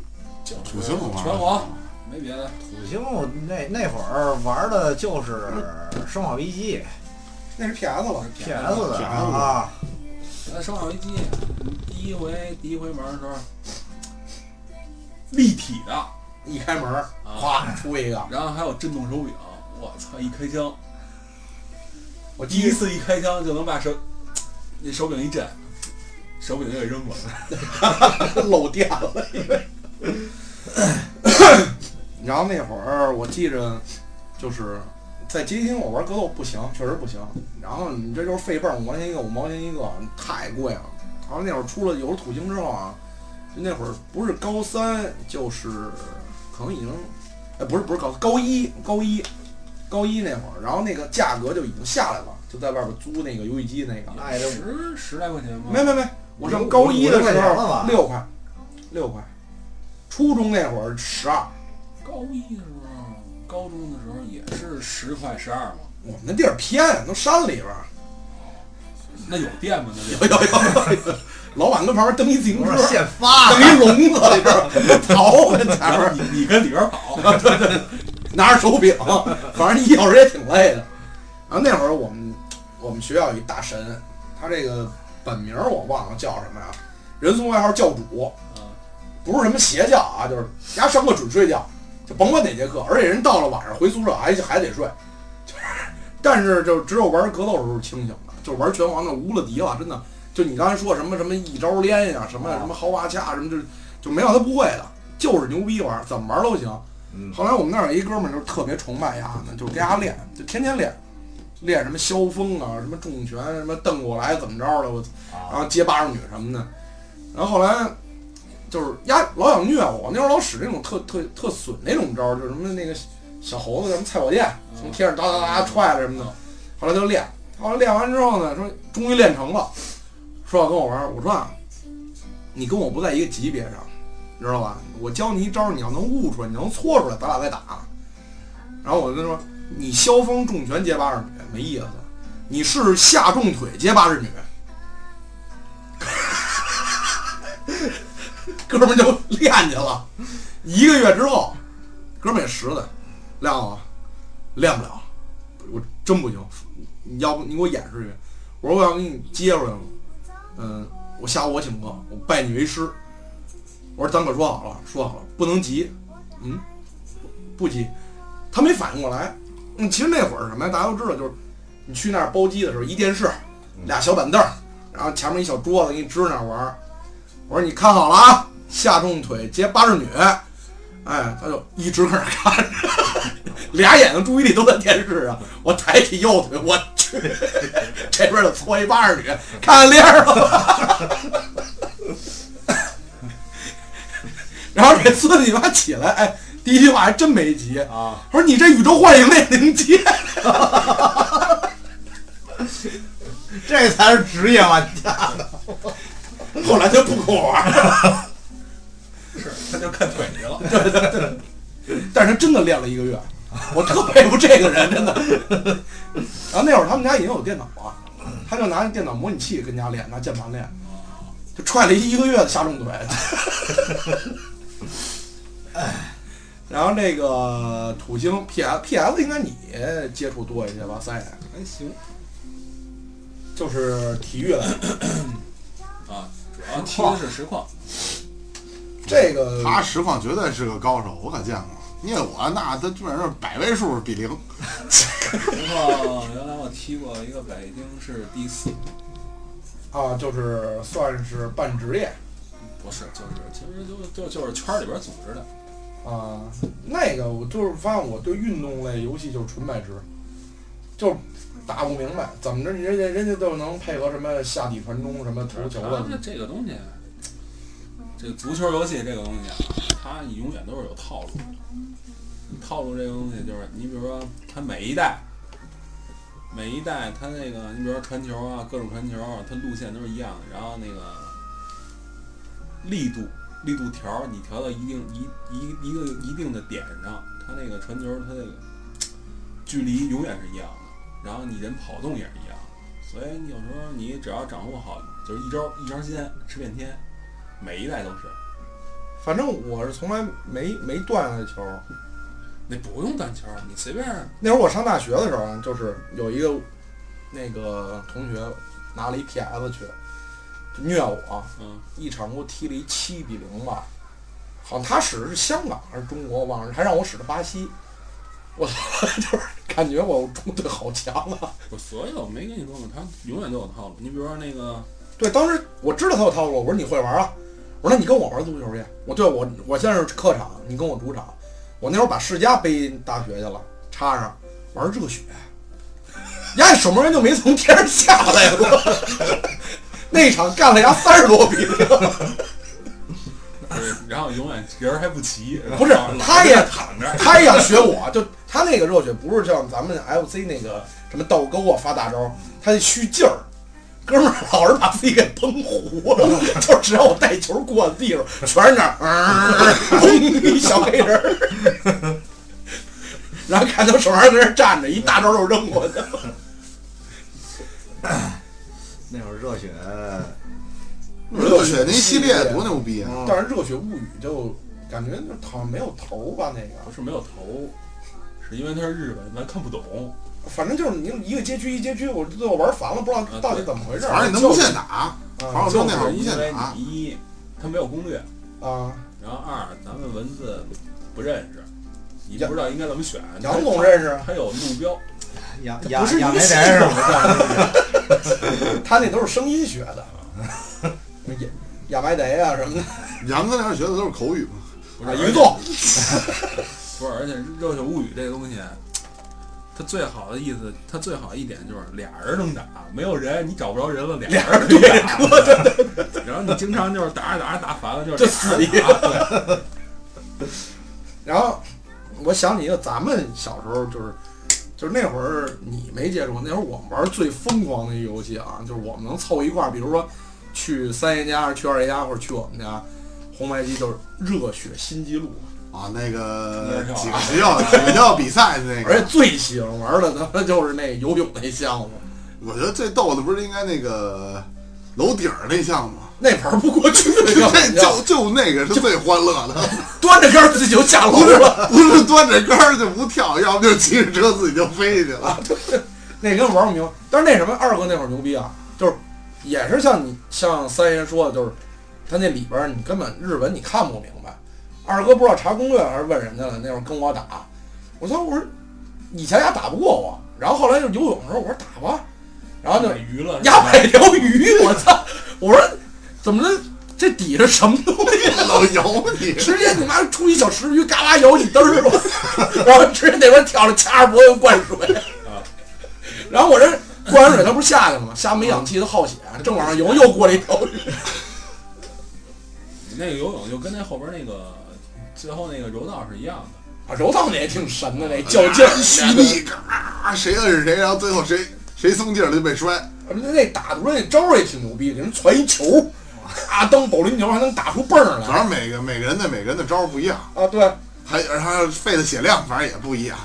Speaker 4: 就
Speaker 3: 土星我玩
Speaker 4: 拳皇没别的，
Speaker 1: 土星那那会儿玩的就是《生化危机
Speaker 2: 那是 PS 吧？》
Speaker 1: PS 的啊，
Speaker 4: 呃，生化危机第一回第一回玩的时候，立体的，
Speaker 2: 一开门，
Speaker 4: 啊
Speaker 2: 哗出一个。
Speaker 4: 然后还有震动手柄，我操！一开枪，
Speaker 2: 我第一
Speaker 4: 次一开枪就能把手那手柄一震，手柄就给扔了。
Speaker 2: 漏电了，因为。然后那会儿我记着，就是在街机厅我玩格斗不行，确实不行。然后你这就是废泵，五毛钱一个，五毛钱一个，太贵了。然后那会儿出了有了土星之后啊，就那会儿不是高三就是可能已经，哎不是不是高高一高一高一那会儿，然后那个价格就已经下来了，就在外边租那个游戏机那个。
Speaker 4: 十十来块钱吗？
Speaker 2: 没没没，我上高一的时候六块，六块，初中那会儿十二。
Speaker 4: 高一的时候，高中的时候也是十块十二嘛。
Speaker 2: 我们那地儿偏，都山里边儿。
Speaker 4: 那有电吗？那
Speaker 2: 有有有，老板跟旁边蹬一自行车，
Speaker 1: 现发
Speaker 2: 蹬一笼子，里边儿跑跟前面儿
Speaker 4: 你你跟里边跑，
Speaker 2: 拿着手柄，反正一小时也挺累的。然后那会儿我们我们学校有一大神，他这个本名我忘了叫什么呀，人送外号教主，
Speaker 4: 嗯
Speaker 2: 不是什么邪教啊，就是家上课准睡觉，就甭管哪节课，而且人到了晚上回宿舍还还得睡，就是，但是就只有玩格斗的时候清醒的，就玩拳皇那无了敌了，真的。就你刚才说什么什么一招连呀，什么什么豪华恰什么，就就没有他不会的，就是牛逼玩，怎么玩都行。
Speaker 1: 嗯
Speaker 2: 后来我们那儿有一哥们儿，就是特别崇拜丫呢，就跟丫练，就天天练，练什么萧峰啊，什么重拳，什么瞪过来怎么着的，我然后接巴掌女什么的。然后后来就是呀老想虐我，那时候老使那种特特特损那种招儿，就是什么那个小猴子什么菜火箭，从天上哒哒哒踹了什么的。后来就练，后来练完之后呢，说终于练成了，说要跟我玩儿，我说啊，你跟我不在一个级别上，你知道吧？我教你一招儿，你要能悟出来，你能搓出来，咱俩再打。然后我就跟他说，你萧峰重拳接八十女没意思，你是下重腿接八十女。哥们就练去了，一个月之后，哥们也实在，亮子练不了，我真不行，你要不你给我演示去？我说我要给你接出来了，嗯，我下午我请客，我拜你为师。我说咱可说好了，说好了不能急，嗯，不急，他没反应过来。嗯，其实那会儿什么呀？大家都知道，就是你去那儿包机的时候，一电视，俩小板凳儿，然后前面一小桌子，给你支那儿玩儿。我说你看好了啊，下重腿接八十女，哎，他就一直搁那儿看着，俩眼睛注意力都在电视上。我抬起右腿，我去，这边就搓一八十女，看脸儿了。然后这孙子你妈起来，哎，第一句话还真没急，
Speaker 1: 啊，
Speaker 2: 他说你这宇宙幻影也能接？
Speaker 1: 这才是职业玩家。
Speaker 2: 后来就不跟我玩了。
Speaker 4: 是他就看腿去了。
Speaker 2: 对对对但是他真的练了一个月，我特佩服这个人，真的。然后那会儿他们家已经有电脑了，他就拿电脑模拟器跟家练，拿键盘练，就踹了一个月的下重腿。然后那个土星 PS PS 应该你接触多一些吧？三爷
Speaker 4: 还行
Speaker 2: 就是体育类，
Speaker 4: 啊，主要踢的是实况。
Speaker 2: 这个
Speaker 3: 他实况绝对是个高手，我可见过。因为我那他基本上是百位数比零，
Speaker 4: 实况原来我踢过一个北京市第四，
Speaker 2: 啊，就是算是半职业。
Speaker 4: 不是，就是其实就就就是圈里边组织的。
Speaker 2: 啊，那个我就是发现我对运动类游戏就是纯白痴，就是打不明白怎么着，人家人家都能配合什么下底传中、什么投球了
Speaker 4: 它，这个东西，这个足球游戏这个东西啊，它永远都是有套路。套路这个东西就是，你比如说它每一代，每一代它那个，你比如说传球啊，各种传球，它路线都是一样的，然后那个力度力度条你调到一定一一一个一定的点上，它那个传球它那个距离永远是一样，然后你人跑动也是一样，所以你有时候你只要掌握好，就是一招一招鲜吃遍天，每一代都是。
Speaker 2: 反正我是从来没没断下来球。
Speaker 4: 那不用断球，你随便
Speaker 2: 那会儿我上大学的时候啊，就是有一个那个同学拿了一 PS 去虐我，
Speaker 4: 嗯，
Speaker 2: 一场给我踢了一七比零吧，好像他使的是香港还是中国，我忘了，还让我使的巴西。我操 就是感觉我中国队好强啊！
Speaker 4: 我所有没跟你说吗？他永远都有套路。你比如说那个，
Speaker 2: 对，当时我知道他有套路，我说你会玩啊？我说那你跟我玩足球去。我对我我现在是客场，你跟我主场。我那会儿把世家背大学去了，插上玩热血，丫守门员就没从天上下来过。那场干了丫三十多比零，
Speaker 4: 是然后永远人还不齐，
Speaker 2: 不是他也
Speaker 4: 躺着，
Speaker 2: 他也想学我，就他那个热血不是像咱们 FC 那个什么倒钩啊发大招，他得蓄劲儿。哥们儿老是把自己给崩糊了，就只要我带球过的地方，全是那儿，呃一小黑人儿，然后看他手上在那站着，一大招就扔过去了。
Speaker 1: 那会儿热血，
Speaker 3: 热血那系列多牛逼啊！
Speaker 1: 嗯
Speaker 2: 但是《热血物语》就感觉就好像没有头儿吧，那个
Speaker 4: 不是没有头，是因为它是日文，咱看不懂。
Speaker 2: 反正就是你一个街区一街区，我最后玩烦了，不知道到底怎么回事儿。
Speaker 3: 反正你能无限打，反正我
Speaker 4: 就
Speaker 3: 那会儿无限打，
Speaker 4: 一，它没有攻略，
Speaker 2: 啊，
Speaker 4: 然后二，咱们文字不认识，你
Speaker 2: 杨
Speaker 4: 不知道应该怎么选。
Speaker 2: 杨总认识，
Speaker 4: 他有路标，
Speaker 1: 杨
Speaker 2: 杨不是一
Speaker 1: 亚亚
Speaker 2: 个系统
Speaker 1: 梅人是
Speaker 2: 他那都是声音学的，亚亚麻得啊什么的，
Speaker 3: 杨哥那会儿学的都是口语嘛。
Speaker 2: 啊，
Speaker 4: 不是
Speaker 2: 一个动，
Speaker 4: 不是，而且《热血物语》这个东西，它最好的意思，它最好一点就是俩人能打，没有人你找不着人了，俩人能打。然后你经常就是打着打着打烦了，就是
Speaker 2: 就
Speaker 4: 俩
Speaker 2: 死一
Speaker 4: 个
Speaker 2: 然后我想起一个，咱们小时候就是，就是那会儿你没接触，那会儿我们玩最疯狂的一个游戏啊，就是我们能凑一块儿，比如说去三爷家、去二爷家或者去我们家，红白机都是热血新纪录，
Speaker 3: 啊，那个几个学校几个学校比赛的那
Speaker 2: 而且，最喜欢玩的他妈就是那游泳那项目，
Speaker 3: 我觉得最逗的不是应该那个楼顶儿那项目吗？
Speaker 2: 那玩不过去，那就
Speaker 3: 就就那个是最欢乐的，
Speaker 2: 端着杆儿自己就下楼了。
Speaker 3: 不是端着杆儿就不跳，要不就骑着车自己就飞去了。
Speaker 2: 那根本玩不明白。但是那什么二哥那会儿牛逼啊，就是也是像你像三爷说的，就是他那里边儿你根本日文你看不明白。二哥不知道查攻略还是问人家了，那会儿跟我打，我说，我说以前丫打不过我，然后后来就游泳的时候我说打吧，然后就
Speaker 4: 买鱼了，
Speaker 2: 压买条鱼，我操，我说怎么了这底下什么东西？
Speaker 3: 老摇你，
Speaker 2: 直接你妈出一小石鱼，嘎巴咬你嘚儿吧，然后直接那边跳着掐着脖子灌水，然后我这灌完水，他不是下去了吗？下没氧气，他耗血，正往上游，又过来一条鱼。
Speaker 4: 那个游泳就跟那后边那个最后那个柔道是一样的。
Speaker 2: 啊，柔道那也挺神的，那较劲儿
Speaker 3: 蓄力，嘎，谁摁着谁，然后最后谁谁松劲儿了就被摔。
Speaker 2: 那打出来那招儿也挺牛逼，给人传一球，啊，蹬保龄球还能打出蹦儿来
Speaker 3: 反正每个每个人的每个人的招儿不一样，
Speaker 2: 啊！对，
Speaker 3: 还而他费的血量反正也不一样。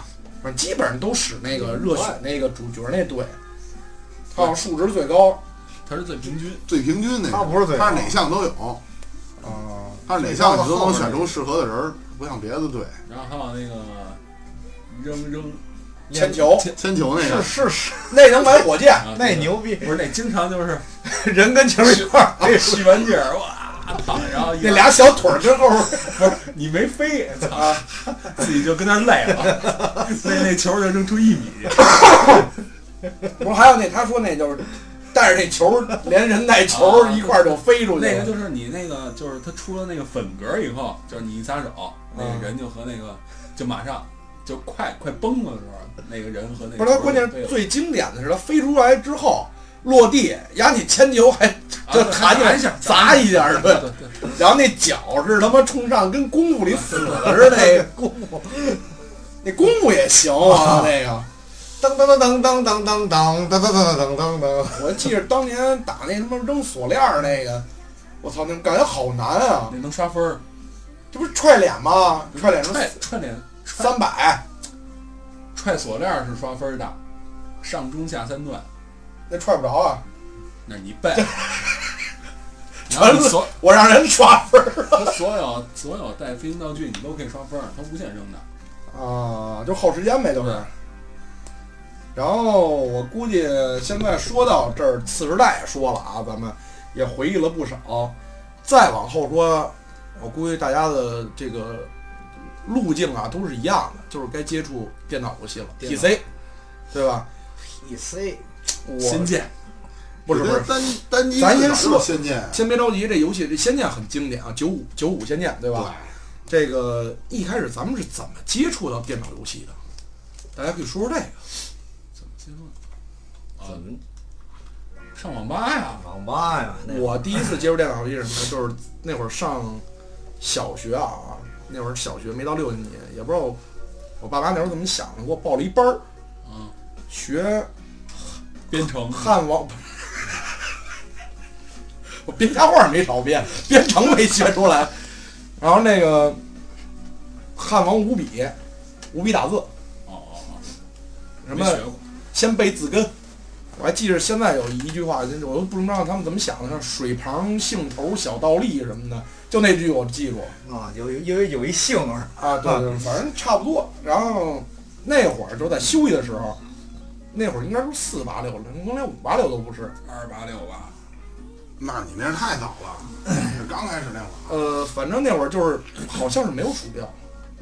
Speaker 2: 反正基本上都使那个热血那个主角那队，他好像数值最高。
Speaker 4: 它是最平均，
Speaker 3: 最平均那个，
Speaker 1: 他不是最
Speaker 3: 他是哪项都有，
Speaker 2: 啊。
Speaker 3: 他是哪项你都能选出适合的人儿，不像别的队。
Speaker 4: 然后还有那个扔扔。
Speaker 2: 铅球。
Speaker 3: 铅球那个，
Speaker 1: 是是是，
Speaker 2: 那能买火箭，
Speaker 4: 啊，
Speaker 1: 那牛逼，
Speaker 4: 不是那经常就是
Speaker 1: 人跟球一块儿，
Speaker 4: 这续完劲儿哇操，然后
Speaker 2: 那俩小腿儿之后
Speaker 4: 不是你没飞，操，自己就跟那儿累了，那那球就扔出一米。去，
Speaker 2: 不是还有那他说那就是带着那球连人带球一块儿就飞出去了，
Speaker 4: 那个就是你那个就是他出了那个粉格以后，就是你一撒手，那
Speaker 2: 嗯
Speaker 4: 个人就和那个就马上就快快崩了的时候，那个人和那个
Speaker 2: 不是他关键最经典的是他飞出来之后落地，压你铅球还就
Speaker 4: 啊
Speaker 2: 弹起来
Speaker 4: 一下
Speaker 2: 砸一下，
Speaker 4: 对。
Speaker 2: 对，
Speaker 4: 对对，
Speaker 2: 然后那脚是他妈冲上跟功夫里死的似的，那功夫，那功夫也行啊，那个。
Speaker 1: 噔噔噔噔噔噔噔噔噔噔噔噔噔，
Speaker 2: 我记着当年打那他妈扔锁链儿那个，我操，那感觉好难啊！
Speaker 4: 那能刷分儿，
Speaker 2: 这不是踹脸吗？踹脸是
Speaker 4: 踹踹脸
Speaker 2: 三百，
Speaker 4: 踹锁链儿是刷分儿的，上中下三段，
Speaker 2: 那踹不着啊！
Speaker 4: 那是你笨。然后
Speaker 2: 我让人刷分儿
Speaker 4: 它所有所有带飞行道具你都可以刷分儿，它无限扔的。
Speaker 2: 啊，就耗时间呗，就是。然后我估计现在说到这儿，次时代也说了啊，咱们也回忆了不少。再往后说，我估计大家的这个路径啊都是一样的，就是该接触电脑游戏了，PC，对吧
Speaker 1: ？PC
Speaker 2: 我
Speaker 4: 仙剑，
Speaker 2: 不是不是，
Speaker 3: 单单机
Speaker 2: 咱先说
Speaker 3: 仙剑，
Speaker 2: 先别着急，这游戏这《仙剑》很经典啊，九五九五《仙剑》对吧？这个一开始咱们是怎么接触到电脑游戏的？大家可以说说这个。
Speaker 4: 怎么接触？啊
Speaker 1: 怎，么
Speaker 4: 上网吧呀？
Speaker 1: 网吧呀？那
Speaker 2: 我第一次接触电脑游戏是什么呢？就是那会儿上小学啊，那会儿小学没到六年级，也不知道我我爸妈那时候怎么想的，给我报了一班儿，
Speaker 4: 嗯，
Speaker 2: 学
Speaker 4: 编程
Speaker 2: 汉王。我编瞎话没少编，编程没学出来。然后那个汉王五笔，五笔打字，
Speaker 4: 哦哦哦，
Speaker 2: 什么
Speaker 4: 没学过？
Speaker 2: 先背字根。我还记着现在有一句话，我都不知道他们怎么想的，像水旁杏头小倒立什么的，就那句我记住。
Speaker 1: 啊，有有有有一姓儿，
Speaker 2: 啊，对对，反正差不多。然后那会儿就在休息的时候，那会儿应该是四八六了，可能连五八六都不是。
Speaker 4: 二八六吧？
Speaker 3: 那你那是太早了，是刚开始那会儿。
Speaker 2: 呃，反正那会儿就是好像是没有鼠标，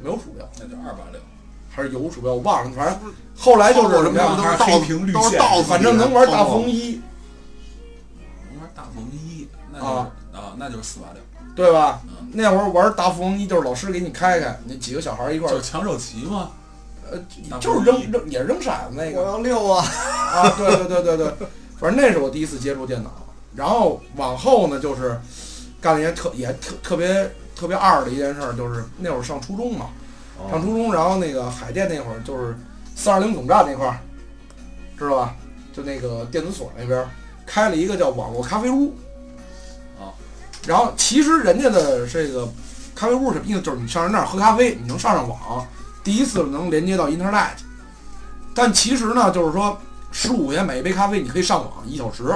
Speaker 2: 没有鼠标，
Speaker 4: 那就二八六。
Speaker 2: 还是有鼠标，我忘了。反正后来就是什么呀？
Speaker 3: 都是
Speaker 4: 黑屏绿
Speaker 3: 倒，都是
Speaker 4: 线
Speaker 3: 倒，
Speaker 2: 反正能玩大风一，
Speaker 4: 能玩大风一，那就是
Speaker 2: 啊
Speaker 4: 啊，那就是四八六，
Speaker 2: 对吧
Speaker 4: 嗯？
Speaker 2: 那会儿玩大风一就是老师给你开开，那几个小孩儿一块儿
Speaker 4: 就是，抢手棋嘛。
Speaker 2: 呃，就是扔扔也是扔骰子那
Speaker 1: 我
Speaker 2: 个
Speaker 1: 要六啊！
Speaker 2: 啊，对对对对对，反正那是我第一次接触电脑。然后往后呢，就是干了一件特也特特别特别二的一件事儿，就是那会儿上初中嘛，上初中，然后那个海淀那会儿就是四二零总站那块儿，知道吧？就那个电子所那边儿开了一个叫网络咖啡屋。
Speaker 4: 啊。
Speaker 2: 然后其实人家的这个咖啡屋什么意思？就是你上人那儿喝咖啡，你能上上网，第一次能连接到 Internet。但其实呢，就是说十五块钱买一杯咖啡，你可以上网一小时。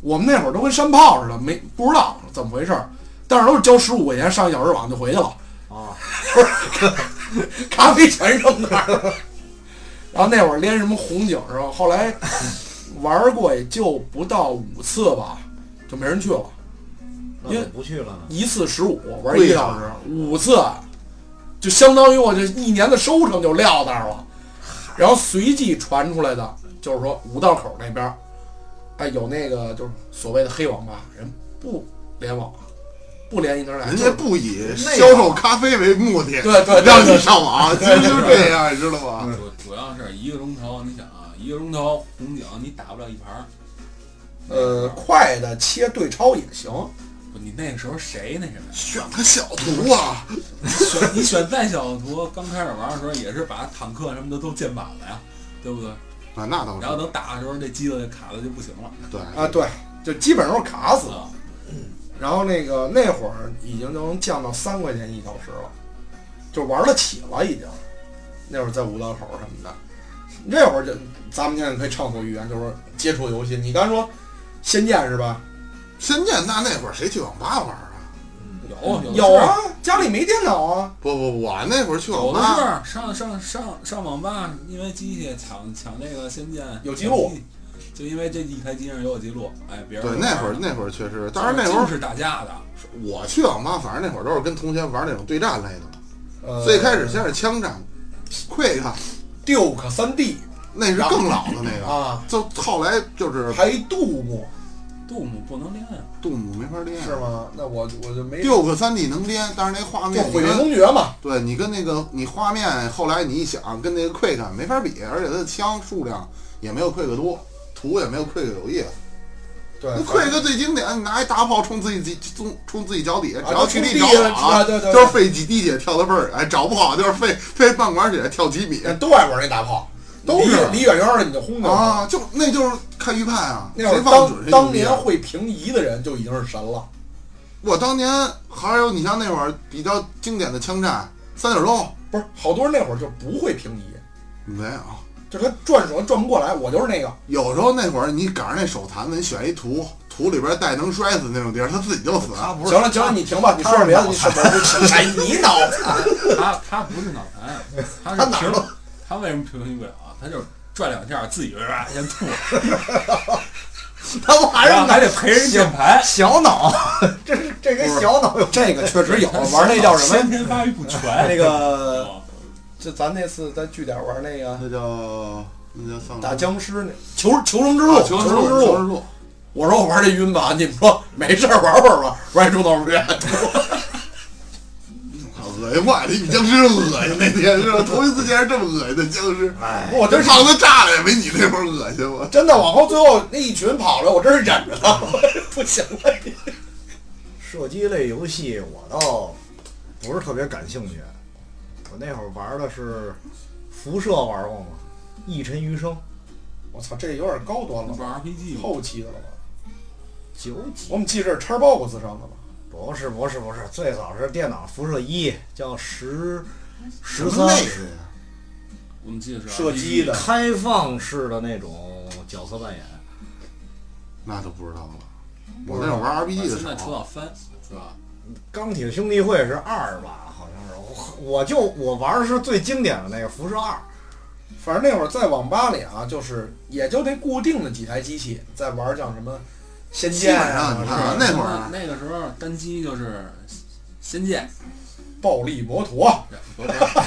Speaker 2: 我们那会儿都跟山炮似的，没不知道怎么回事儿，但是都是交十五块钱上一小时网就回去了。
Speaker 1: 啊，
Speaker 2: 咖啡全扔那儿了。然后那会儿连什么红警是吧？后来玩过也就不到五次吧，就没人去了。
Speaker 1: 因为不去了？
Speaker 2: 一次十五，玩一个小时，五次，就相当于我这一年的收成就撂那儿了。然后随即传出来的就是说五道口那边儿，哎，有那个就是所谓的黑网吧，人不联网，不连 internet，
Speaker 3: 人家不以销售咖啡为目的，
Speaker 2: 对对对
Speaker 3: 让你上网，其实就是这样，你知道吗？
Speaker 4: 主主要是一个钟头，你想啊，一个钟头红警你打不了一盘儿。
Speaker 2: 呃，快的切对超也行。
Speaker 4: 不，你那个时候谁那什么呀？
Speaker 3: 选个小图啊，
Speaker 4: 选你选再小的图，刚开始玩的时候也是把坦克什么的都建满了呀，对不对？
Speaker 3: 啊，那倒是，
Speaker 4: 然后等打的时候，这机子卡的就不行了
Speaker 3: 对
Speaker 2: 啊，对，就基本上都是卡死。然后那个那会儿已经能降到三块钱一小时了，就玩得起了已经。那会儿在五道口什么的，这会儿就咱们现在可以畅所欲言，就是接触游戏。你刚说《仙剑》是吧？
Speaker 3: 仙剑那那会儿谁去网吧玩啊？
Speaker 4: 有有
Speaker 2: 有啊，家里没电脑啊。
Speaker 3: 不不，我那会儿去
Speaker 4: 有的
Speaker 3: 网吧，
Speaker 4: 是上上上上网吧，因为机器抢抢那个仙剑
Speaker 2: 有记录，
Speaker 4: 就因为这一台机上有我记录，哎，别人
Speaker 3: 对，那会儿那会儿确实，当然那会儿
Speaker 4: 是打架的，
Speaker 3: 我去网吧，反正那会儿都是跟同学玩那种对战类的。
Speaker 2: 呃，
Speaker 3: 最开始先是枪战
Speaker 2: ，Quick，Duke 三 D
Speaker 3: 那是更老的那个，
Speaker 2: 啊，
Speaker 3: 就后来就是
Speaker 2: 还杜牧
Speaker 4: 杜牧不能练啊。
Speaker 3: 杜牧没法练，
Speaker 2: 是？吗？那我我就没。
Speaker 3: Duke 三 D 能连，但是那画面你
Speaker 2: 毁灭公爵嘛，
Speaker 3: 对你跟那个你画面，后来你一想跟那个 Quick 没法比，而且它的枪数量也没有 Quick 多，图也没有 Quick 有意思。
Speaker 2: 对
Speaker 3: 那 Quick 最经典，你拿一大炮冲自己冲冲自己脚底下，只要
Speaker 2: 啊
Speaker 3: 距离
Speaker 2: 冲
Speaker 3: 找好了，
Speaker 2: 地下啊对对对
Speaker 3: 就是飞几滴血跳的倍儿，哎，找不好就是飞飞半管血跳几米
Speaker 2: 都爱玩那大炮，
Speaker 3: 都是
Speaker 2: 离远远的你就轰他。
Speaker 3: 啊，就那就是看预判啊，
Speaker 2: 那会儿
Speaker 3: 谁放
Speaker 2: 当年会平移的人就已经是神了。
Speaker 3: 我当年还有你像那会儿比较经典的枪战三角洲
Speaker 2: 不是，好多人那会儿就不会平移，
Speaker 3: 没有，
Speaker 2: 就他转手转不过来。我就是那个，
Speaker 3: 有时候那会儿你赶上那手残子，你选一图，图里边带能摔死那种地儿，他自己就死。
Speaker 1: 他不是
Speaker 2: 行了行了，你停吧，你说说别的，你什么？哎，你脑残，
Speaker 4: 他他不是脑残，他是平
Speaker 2: 他
Speaker 4: 他为什么平衡不了啊？他就是转两下自己就啊先吐，
Speaker 1: 他玩
Speaker 4: 然后还得陪人键盘。
Speaker 1: 小脑，这是这跟小脑有
Speaker 2: 这个确实有，玩那叫什么？
Speaker 4: 先天发育不全。
Speaker 2: 那个，
Speaker 4: 哦
Speaker 2: 就咱那次在据点玩那个
Speaker 3: 那叫那叫丧
Speaker 2: 打僵尸那求求生之路，
Speaker 3: 啊求生之路，
Speaker 2: 生之路
Speaker 3: 求。生之路。
Speaker 2: 我说我玩这晕吧，你们说没事儿玩会儿吧，玩一中脑片。
Speaker 3: 好恶心坏了，一比僵尸恶心那天是吧？头一次见着这么恶心的僵尸，
Speaker 1: 哎，
Speaker 2: 我真是
Speaker 3: 胖子炸了也没你那会儿恶心我。
Speaker 2: 真的往后最后那一群跑了，我真是忍着呢，我不行了。
Speaker 1: 射击类游戏我倒不是特别感兴趣。我那会儿玩的是辐射，玩过吗？一尘余生
Speaker 2: 我操，这有点高端了，
Speaker 4: 那不是 RPG？
Speaker 2: 后期的了吧？
Speaker 1: 九几？
Speaker 2: 我们记着是叉 box 上的吧？
Speaker 1: 不是不是不是，最早是电脑辐射一，叫十十三？
Speaker 4: 我们记得是
Speaker 2: 射击的
Speaker 1: 开放式的那种角色扮演。
Speaker 3: 那就不知道了。我那会儿玩 RPG 的
Speaker 4: 现在
Speaker 3: 时候，
Speaker 4: 出到三是吧？
Speaker 1: 钢铁兄弟会是二吧？我我就我玩的是最经典的那个辐射二。
Speaker 2: 反正那会儿在网吧里啊，就是也就那固定的几台机器在玩，叫什么《仙剑》
Speaker 3: 基本上
Speaker 2: 啊，
Speaker 3: 那会儿
Speaker 4: 那个时候单机就是仙剑，
Speaker 2: 暴力摩托，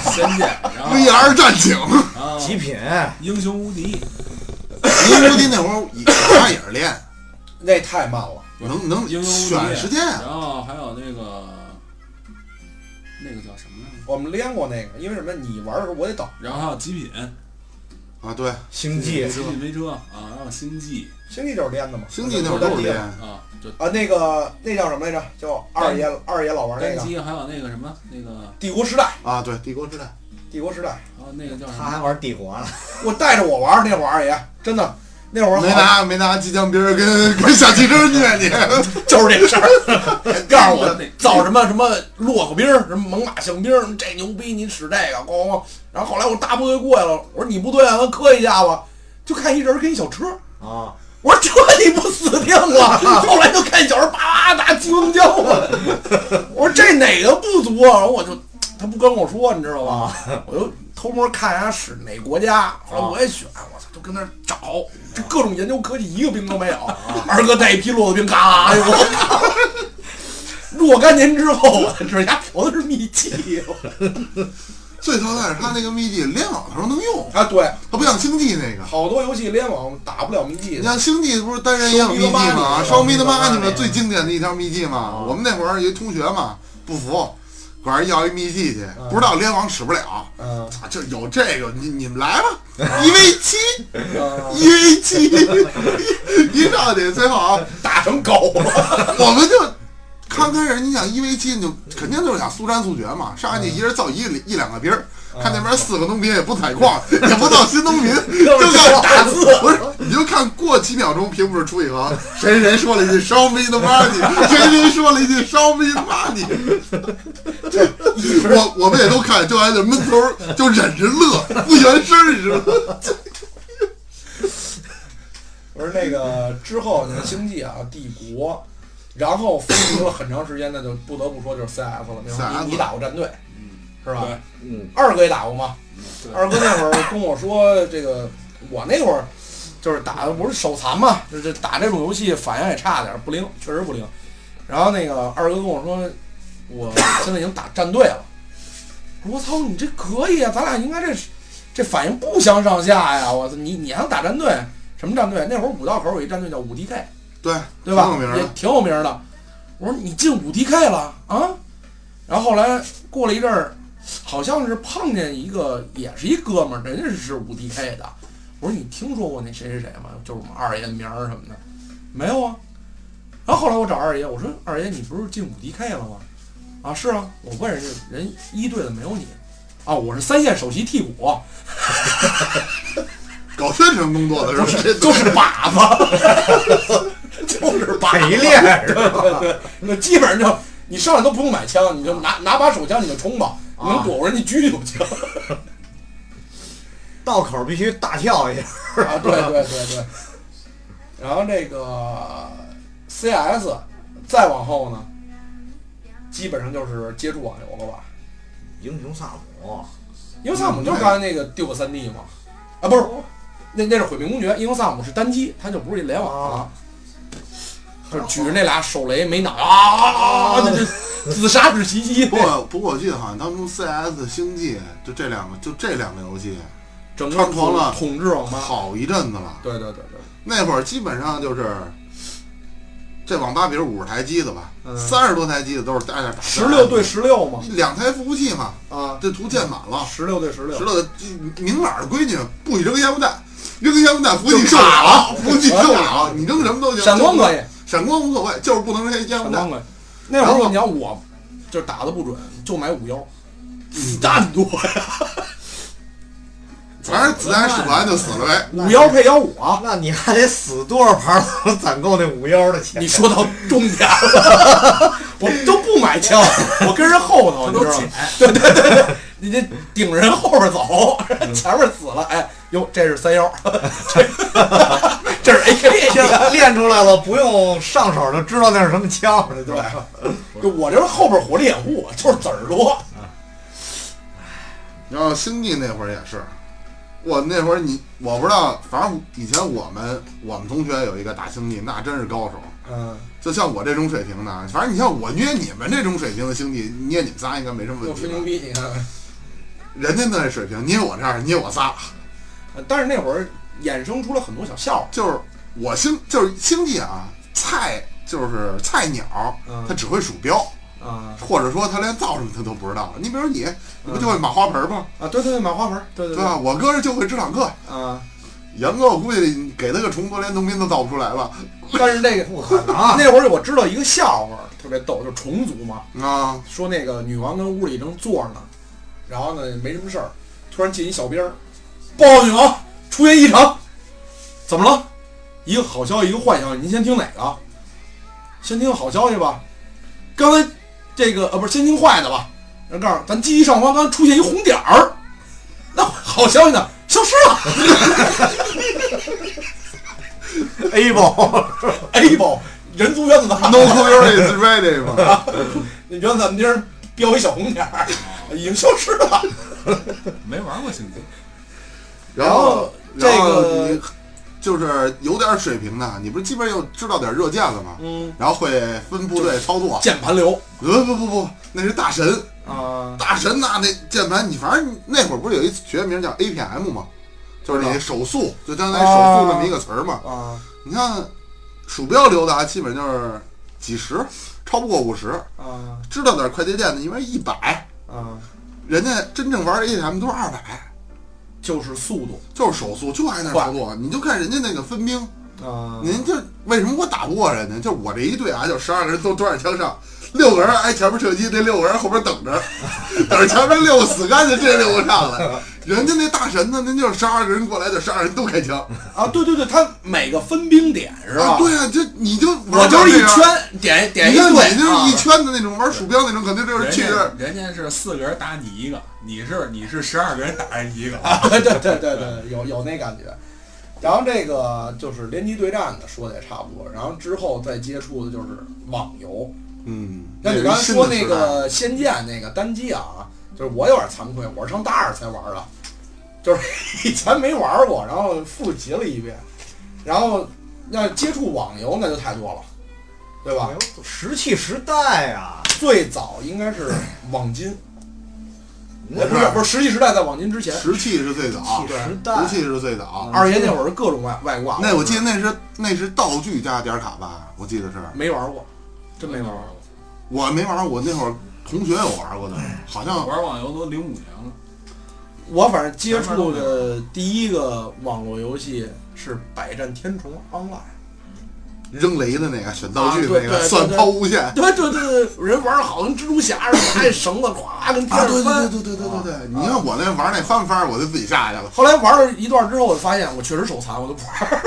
Speaker 4: 仙剑，然后
Speaker 3: VR 战警，
Speaker 1: 极品，
Speaker 4: 英雄无敌，
Speaker 3: 英雄无敌那会儿也他也是练，
Speaker 2: 那太慢了。
Speaker 3: 能能
Speaker 4: 英雄无敌
Speaker 3: 选时间啊。
Speaker 4: 然后还有那个那个叫什么来着？
Speaker 2: 我们练过那个，因为什么？你玩的时候我得等。
Speaker 4: 然后还有极品，
Speaker 3: 啊，对，
Speaker 1: 星际
Speaker 4: 极品飞车啊，然后星际
Speaker 2: 星际就是练的嘛，
Speaker 3: 星际那会儿都是练。
Speaker 4: 啊，就
Speaker 2: 啊，那个那叫什么来着？叫二爷二爷老玩那
Speaker 4: 单
Speaker 2: 个
Speaker 4: 机还有那个什么那个，
Speaker 2: 帝国时代，
Speaker 3: 啊，对，帝国时代，
Speaker 2: 帝国时代，
Speaker 4: 还有那个叫什么？
Speaker 1: 他还玩帝国呢。
Speaker 2: 我带着我玩那会儿二爷，真的那会儿
Speaker 3: 没拿没拿机枪兵儿跟跟小汽车虐你，
Speaker 2: 就是这事儿，告诉我造什么什么骆驼兵儿，什么猛犸象兵儿，这牛逼，你使这个，咣咣咣。然后后来我大部队过来了，我说你不对啊，咱磕一下子，就看一人跟一小车，
Speaker 1: 啊，
Speaker 2: 我说这你不死定了。后来就看小人叭叭打激光胶啊，我说这哪个不足啊？然后我就他不跟我说，你知道吧？我就偷摸看人家使哪国家，后来我也选，我操，就跟那儿找，这各种研究科技一个兵都没有。二哥带一批骆驼兵，嘎，哎呦我靠！若干年之后，我才知道人家嫖的是秘籍
Speaker 3: 最操蛋是他那个秘籍联网的时候能用，
Speaker 2: 啊！对，
Speaker 3: 他不像星际那个。
Speaker 2: 好多游戏联网打不了秘籍。
Speaker 3: 你像星际不是单人也有秘籍吗？烧迷的妈你们最经典的一条秘籍嘛。我们那会儿有一同学嘛不服，管人要一秘籍去，不知道联网使不了。就有这个，你你们来吧，一 v 七，
Speaker 2: 嗯，
Speaker 3: 一 v 七，一上去 最后啊，
Speaker 2: 打成狗了。
Speaker 3: 我们就刚开始，你想一 v 七，你就肯定就是想速战速决嘛，上去一人造一一两个兵儿。看那边四个农民也不采矿，也不造新农民，就靠打字。不是，你就看过几秒钟，屏幕上出一行，谁谁说了一句 “show me the money”，谁谁说了一句 “show me the money”。我我们也都看，就还得闷头，就忍着乐，不原声儿，你知道吗？
Speaker 2: 我说那个之后，你看星际啊，帝国，然后风靡了很长时间，那就不得不说就是 CF 了。你你打过战队是吧？
Speaker 1: 嗯，
Speaker 2: 二哥也打过吗？二哥那会儿跟我说，这个我那会儿就是打的不是手残嘛，就是打这种游戏反应也差点儿，不灵，确实不灵。然后那个二哥跟我说，我现在已经打战队了。我操，你这可以啊，咱俩应该这这反应不相上下呀！我操，你你还能打战队？什么战队？那会儿五道口有一战队叫五 DK，
Speaker 3: 对，
Speaker 2: 对吧？
Speaker 3: 挺有名的
Speaker 2: 也挺有名的。我说你进五 DK 了啊？然后后来过了一阵儿，好像是碰见一个，也是一哥们儿，人家是五 DK 的。我说你听说过那谁谁谁吗？就是我们二爷的名儿什么的，没有啊。然后后来我找二爷，我说二爷你不是进五 DK 了吗？啊是啊，我问人家人一队的没有你。啊，我是三线首席替补，
Speaker 3: 搞宣传工作的是吧？
Speaker 2: 就是靶子，就是靶子
Speaker 1: 陪练是吧？
Speaker 2: 对对，那基本上就你上来都不用买枪，你就拿拿把手枪你就冲吧，你能躲过人家狙就行。
Speaker 1: 道口必须大跳一下。
Speaker 2: 啊，对对对对。然后这个 CS 再往后呢，基本上就是接触网游了吧？
Speaker 1: 英雄萨姆，
Speaker 2: 英雄萨姆就是刚才那个丢个三 D 嘛，啊不是，那那是毁灭公爵，英雄萨姆是单机，它就不是联网了。就是举着那俩手雷没脑啊啊啊啊！自杀式袭击。
Speaker 3: 不，过不过我记得好像当初 CS、星际就这两个就这两个游戏
Speaker 2: 整个
Speaker 3: 猖狂了
Speaker 2: 统治网吧。
Speaker 3: 好一阵子了。
Speaker 2: 对对对对，
Speaker 3: 那会儿基本上就是这网吧比如五十台机子吧，
Speaker 2: 嗯。
Speaker 3: 三十多台机子都是大家打
Speaker 2: 十六对十六嘛，
Speaker 3: 两台服务器嘛，
Speaker 2: 啊，
Speaker 3: 这图建满了，
Speaker 2: 十六对十六。
Speaker 3: 十
Speaker 2: 六，
Speaker 3: 的明码的规矩，不许扔烟雾弹，扔烟雾弹服务器
Speaker 2: 就
Speaker 3: 受
Speaker 2: 卡
Speaker 3: 了，服务器受了，你扔什么都行，
Speaker 2: 闪光可以，
Speaker 3: 闪光无所谓，就是不能扔烟雾弹。
Speaker 2: 那会儿你要我，就是打的不准，就买五幺，子弹多呀，
Speaker 3: 反正子弹使不完就死了呗。
Speaker 2: 五幺配幺五啊。
Speaker 1: 那你还得死多少盘儿才能攒够那五幺的钱？
Speaker 2: 你说到重点了，我都不买枪，我跟人后头，你知道吗？对对对对，你这顶人后边走，前面死了，哎，哟，这是三幺，这这是 AK，
Speaker 1: 练练出来了，不用上手就知道那是什么枪，对吧？
Speaker 2: 就我这后边火力掩护，就是子儿多。
Speaker 3: 然后星际那会儿也是，我那会儿你我不知道，反正以前我们我们同学有一个打星际，那真是高手。
Speaker 2: 嗯，
Speaker 3: 就像我这种水平的，反正你像我虐你们这种水平的星际，捏你们仨应该没什么问题吧。
Speaker 2: 又吹牛逼，你看。
Speaker 3: 人家那水平捏我这儿捏我仨，
Speaker 2: 呃但是那会儿衍生出了很多小笑话。
Speaker 3: 就是我星就是星际啊，菜就是菜鸟，
Speaker 2: 嗯
Speaker 3: 他只会鼠标，
Speaker 2: 啊
Speaker 3: 或者说他连造什么他都不知道。你比如你，你不就会马花盆吗？
Speaker 2: 啊，对对对，买花盆，对对
Speaker 3: 对吧？我哥是就会支坦克，
Speaker 2: 啊，
Speaker 3: 杨哥我估计给他个重多连农民都造不出来了
Speaker 2: 但是那个
Speaker 1: 不可能啊！
Speaker 2: 那会儿我知道一个笑话，特别逗，就是虫族嘛，
Speaker 3: 啊！
Speaker 2: 说那个女王跟屋里正坐着呢，然后呢没什么事儿，突然进一小兵儿，报告女王出现异常，怎么了？一个好消息，一个坏消息，您先听哪个？先听好消息吧。刚才这个呃不是先听坏的吧？人告诉咱机器上方刚才出现一红点儿，那好消息呢？消失了
Speaker 1: A 包
Speaker 2: ，A 包人族原子弹
Speaker 3: No is ready 嘛。
Speaker 2: 那原子弹钉儿标一小红点儿，已经消失了。
Speaker 4: 没玩过星际，
Speaker 3: 然后
Speaker 2: 这
Speaker 3: 然后
Speaker 2: 个
Speaker 3: 就是有点水平的，你不是基本上又知道点热键了吗？
Speaker 2: 嗯，
Speaker 3: 然后会分部队操作。
Speaker 2: 键盘流
Speaker 3: 呃不不不，那是大神，
Speaker 2: 啊，
Speaker 3: 大神呐，那键盘你反正那会儿不是有一学名叫 APM 吗？就是你手速，就相当于手速那么一个词儿嘛。
Speaker 2: 啊
Speaker 3: 你看鼠标流的啊，基本就是几十，超不过五十。
Speaker 2: 啊
Speaker 3: 知道点快捷键的，一般一百，
Speaker 2: 啊，
Speaker 3: 人家真正玩 ATM 都是二百，
Speaker 2: 就是速度
Speaker 3: 就是手速，就爱那儿操作。你就看人家那个分兵，
Speaker 2: 啊
Speaker 3: 您这为什么我打不过人家？就我这一队啊，就十二个人都端着枪上，六个人挨前面射击，这六个人后边等着，等着前面六个死干净，这六个上来。人家那大神呢，那就是十二个人过来，就十二人都开枪
Speaker 2: 啊！对对对，他每个分兵点是吧？
Speaker 3: 啊！对啊，就你就
Speaker 2: 我就是一。圈点点一队，
Speaker 3: 你就是一
Speaker 2: 啊
Speaker 3: 圈的那种玩鼠标那种，肯定就是去
Speaker 4: 人家人家是四个人打你一个，你是你是十二个人打人一个，
Speaker 2: 啊！对对对对对，有有那感觉。然后这个就是联机对战的，说的也差不多。然后之后再接触的就是网游。
Speaker 3: 嗯，
Speaker 2: 像你刚才说那个《仙剑》那个单机啊，就是我有点惭愧，我是上大二才玩的，就是 以前没玩过，然后复习了一遍，然后要接触网游那就太多了，对吧？
Speaker 1: 石器时代啊，
Speaker 2: 最早应该是网金，不是不是石器时代在网金之前，
Speaker 3: 石器是最早，
Speaker 1: 石器
Speaker 3: 是最早。
Speaker 2: 二爷那会儿是各种外外挂，
Speaker 3: 那我记得那是那是道具加点卡吧，我记得是。
Speaker 2: 没玩过，真没玩过。
Speaker 4: 过。
Speaker 3: 我没玩，我那会儿同学有玩过的，好像
Speaker 4: 玩网游都零五年了，
Speaker 2: 我反正接触的第一个网络游戏是《百战天虫 Online》。
Speaker 3: 扔雷的那个选道具
Speaker 2: 的
Speaker 3: 那个算
Speaker 2: 对对
Speaker 3: 抛物线。
Speaker 2: 对对对对，人玩的好像蜘蛛侠似的，拿那绳子咵 跟天上翻。
Speaker 3: 对对对对对对，你看我那玩那翻翻，我就自己下去了。
Speaker 2: 后来玩了一段之后，我就发现我确实手残，我就不玩了。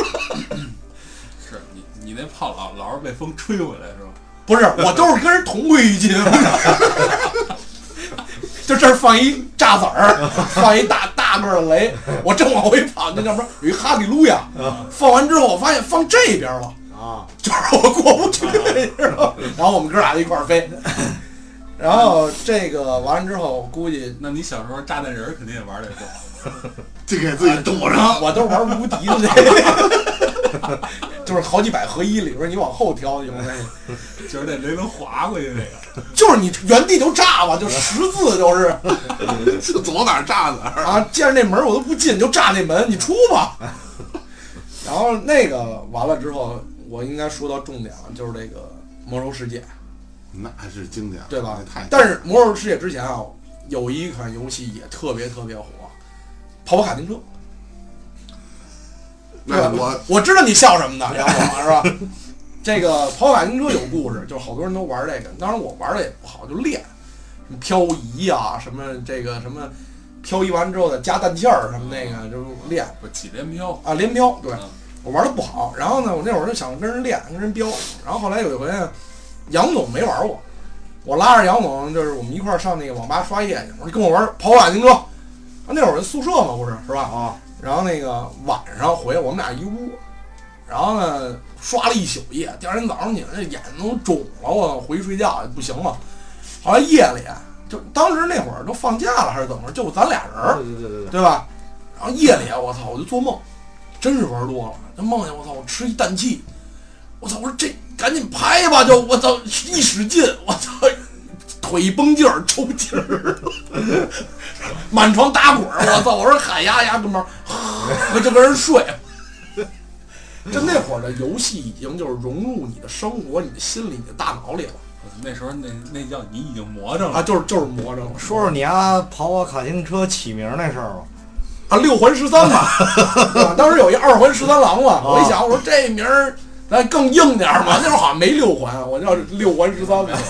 Speaker 4: 是你你那炮老老是被风吹回来是吧？
Speaker 2: 不是，我都是跟人同归于尽。就这儿放一炸子儿，放一大大个儿的雷，我正往回跑，那叫什么？有一哈利路亚。放完之后，我发现放这边了，
Speaker 1: 啊，
Speaker 2: 就是我过不去，你知道吗？然后我们哥俩就一块儿飞。然后这个完了之后，我估计
Speaker 4: 那你小时候炸弹人肯定也玩得多，
Speaker 3: 就给自己堵上。
Speaker 2: 我都玩无敌的这个，就是好几百合一里边你往后挑有那个，
Speaker 4: 就是那雷能划过去那个。
Speaker 2: 就是你原地就炸吧，就十字就是
Speaker 3: 就走哪儿炸哪儿。
Speaker 2: 啊，见着那门我都不进，就炸那门，你出吧。然后那个完了之后，我应该说到重点了，就是这个魔兽世界，
Speaker 3: 那是经典，
Speaker 2: 对吧
Speaker 3: 太
Speaker 2: 但是魔兽世界之前啊，有一款游戏也特别特别火，跑跑卡丁车。对吧？
Speaker 3: 那我
Speaker 2: 我知道你笑什么呢，杨总 是吧？这个跑跑卡丁车有故事，就是好多人都玩这个。当然我玩的也不好，就练什么漂移呀、什么这个什么漂移完之后的加氮气儿什么那个，就是练
Speaker 4: 不几连飘，
Speaker 2: 啊连漂。对
Speaker 4: 嗯
Speaker 2: 我玩的不好，然后呢，我那会儿就想跟人练，跟人飙。然后后来有一回，杨总没玩过，我拉着杨总，就是我们一块儿上那个网吧刷夜去。我说跟我玩跑跑卡丁车，啊那会儿宿舍嘛，不是是吧？
Speaker 1: 啊，
Speaker 2: 然后那个晚上回来，我们俩一屋，然后呢刷了一宿夜，第二天早上起来这眼睛都肿了，我回去睡觉也不行了。后来夜里就当时那会儿都放假了还是怎么着，就咱俩人儿，
Speaker 1: 对对对对，
Speaker 2: 对吧？然后夜里我操，我就做梦，真是玩多了，就梦见我操，我吃一氮气，我操，我说这赶紧拍吧，就我操一使劲，我操腿一绷劲儿抽筋儿，满床打滚儿，我操！我说喊呀呀，哥们儿，我就跟人睡。就那会儿的游戏已经就是融入你的生活、你的心里、你的大脑里了
Speaker 4: 那时候那那叫你已经魔怔了
Speaker 2: 啊，
Speaker 4: 了。
Speaker 2: 就是就是魔怔了。
Speaker 1: 说说你啊跑我卡丁车起名那事儿吧。
Speaker 2: 啊，六环十三嘛？当时有一二环十三郎嘛，我一想，我说这名儿咱更硬点儿嘛，那会儿好像没六环，我叫六环十三嘛。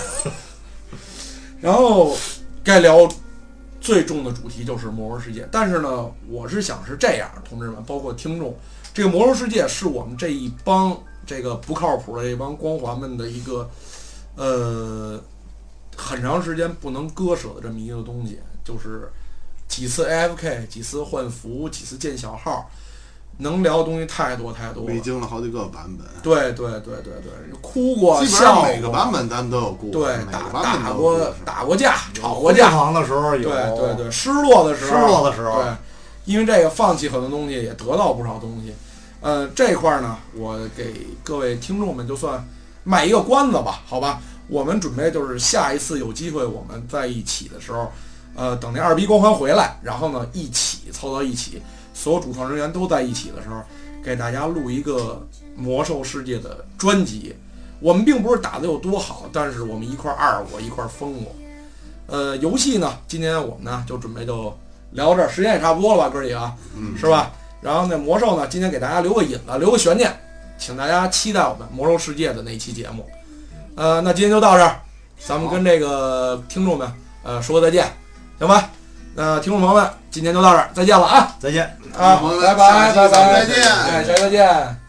Speaker 2: 然后该聊最重的主题就是魔兽世界，但是呢，我是想是这样，同志们，包括听众，这个魔兽世界是我们这一帮这个不靠谱的这帮光环们的一个呃很长时间不能割舍的这么一个东西，就是几次 AFK，几次换服，几次建小号，能聊的东西太多太多了。
Speaker 3: 历。经了好几个版本，
Speaker 2: 对对对对对，哭过，
Speaker 3: 基本
Speaker 2: 笑过，
Speaker 3: 上每个版本咱们都有故事，
Speaker 2: 对
Speaker 3: 每
Speaker 2: 打
Speaker 3: 版本都有
Speaker 2: 打过
Speaker 3: 事
Speaker 2: 打过架，吵过架，
Speaker 1: 疯狂的时候有，
Speaker 2: 对对对，失落的时候，
Speaker 1: 失落的时候。
Speaker 2: 对，因为这个放弃很多东西，也得到不少东西。呃，这块儿呢，我给各位听众们就算卖一个关子吧，好吧？我们准备就是下一次有机会我们在一起的时候，呃，等那二逼光环回来，然后呢一起凑到一起，所有主创人员都在一起的时候，给大家录一个魔兽世界的专辑。我们并不是打得有多好，但是我们一块儿二我，一块儿疯过。呃，游戏呢，今天我们呢就准备就聊到这儿，时间也差不多了吧，哥儿几个，
Speaker 3: 嗯，
Speaker 2: 是吧？然后呢，魔兽呢，今天给大家留个引子，留个悬念，请大家期待我们魔兽世界的那期节目。呃，那今天就到这儿，咱们跟这个听众们呃说再见，行吧？那听众朋友们，今天就到这儿，再见了啊！
Speaker 1: 再见。
Speaker 2: 啊
Speaker 3: 我，们
Speaker 2: 拜拜拜拜，
Speaker 3: 再见
Speaker 2: 哎，下期再见。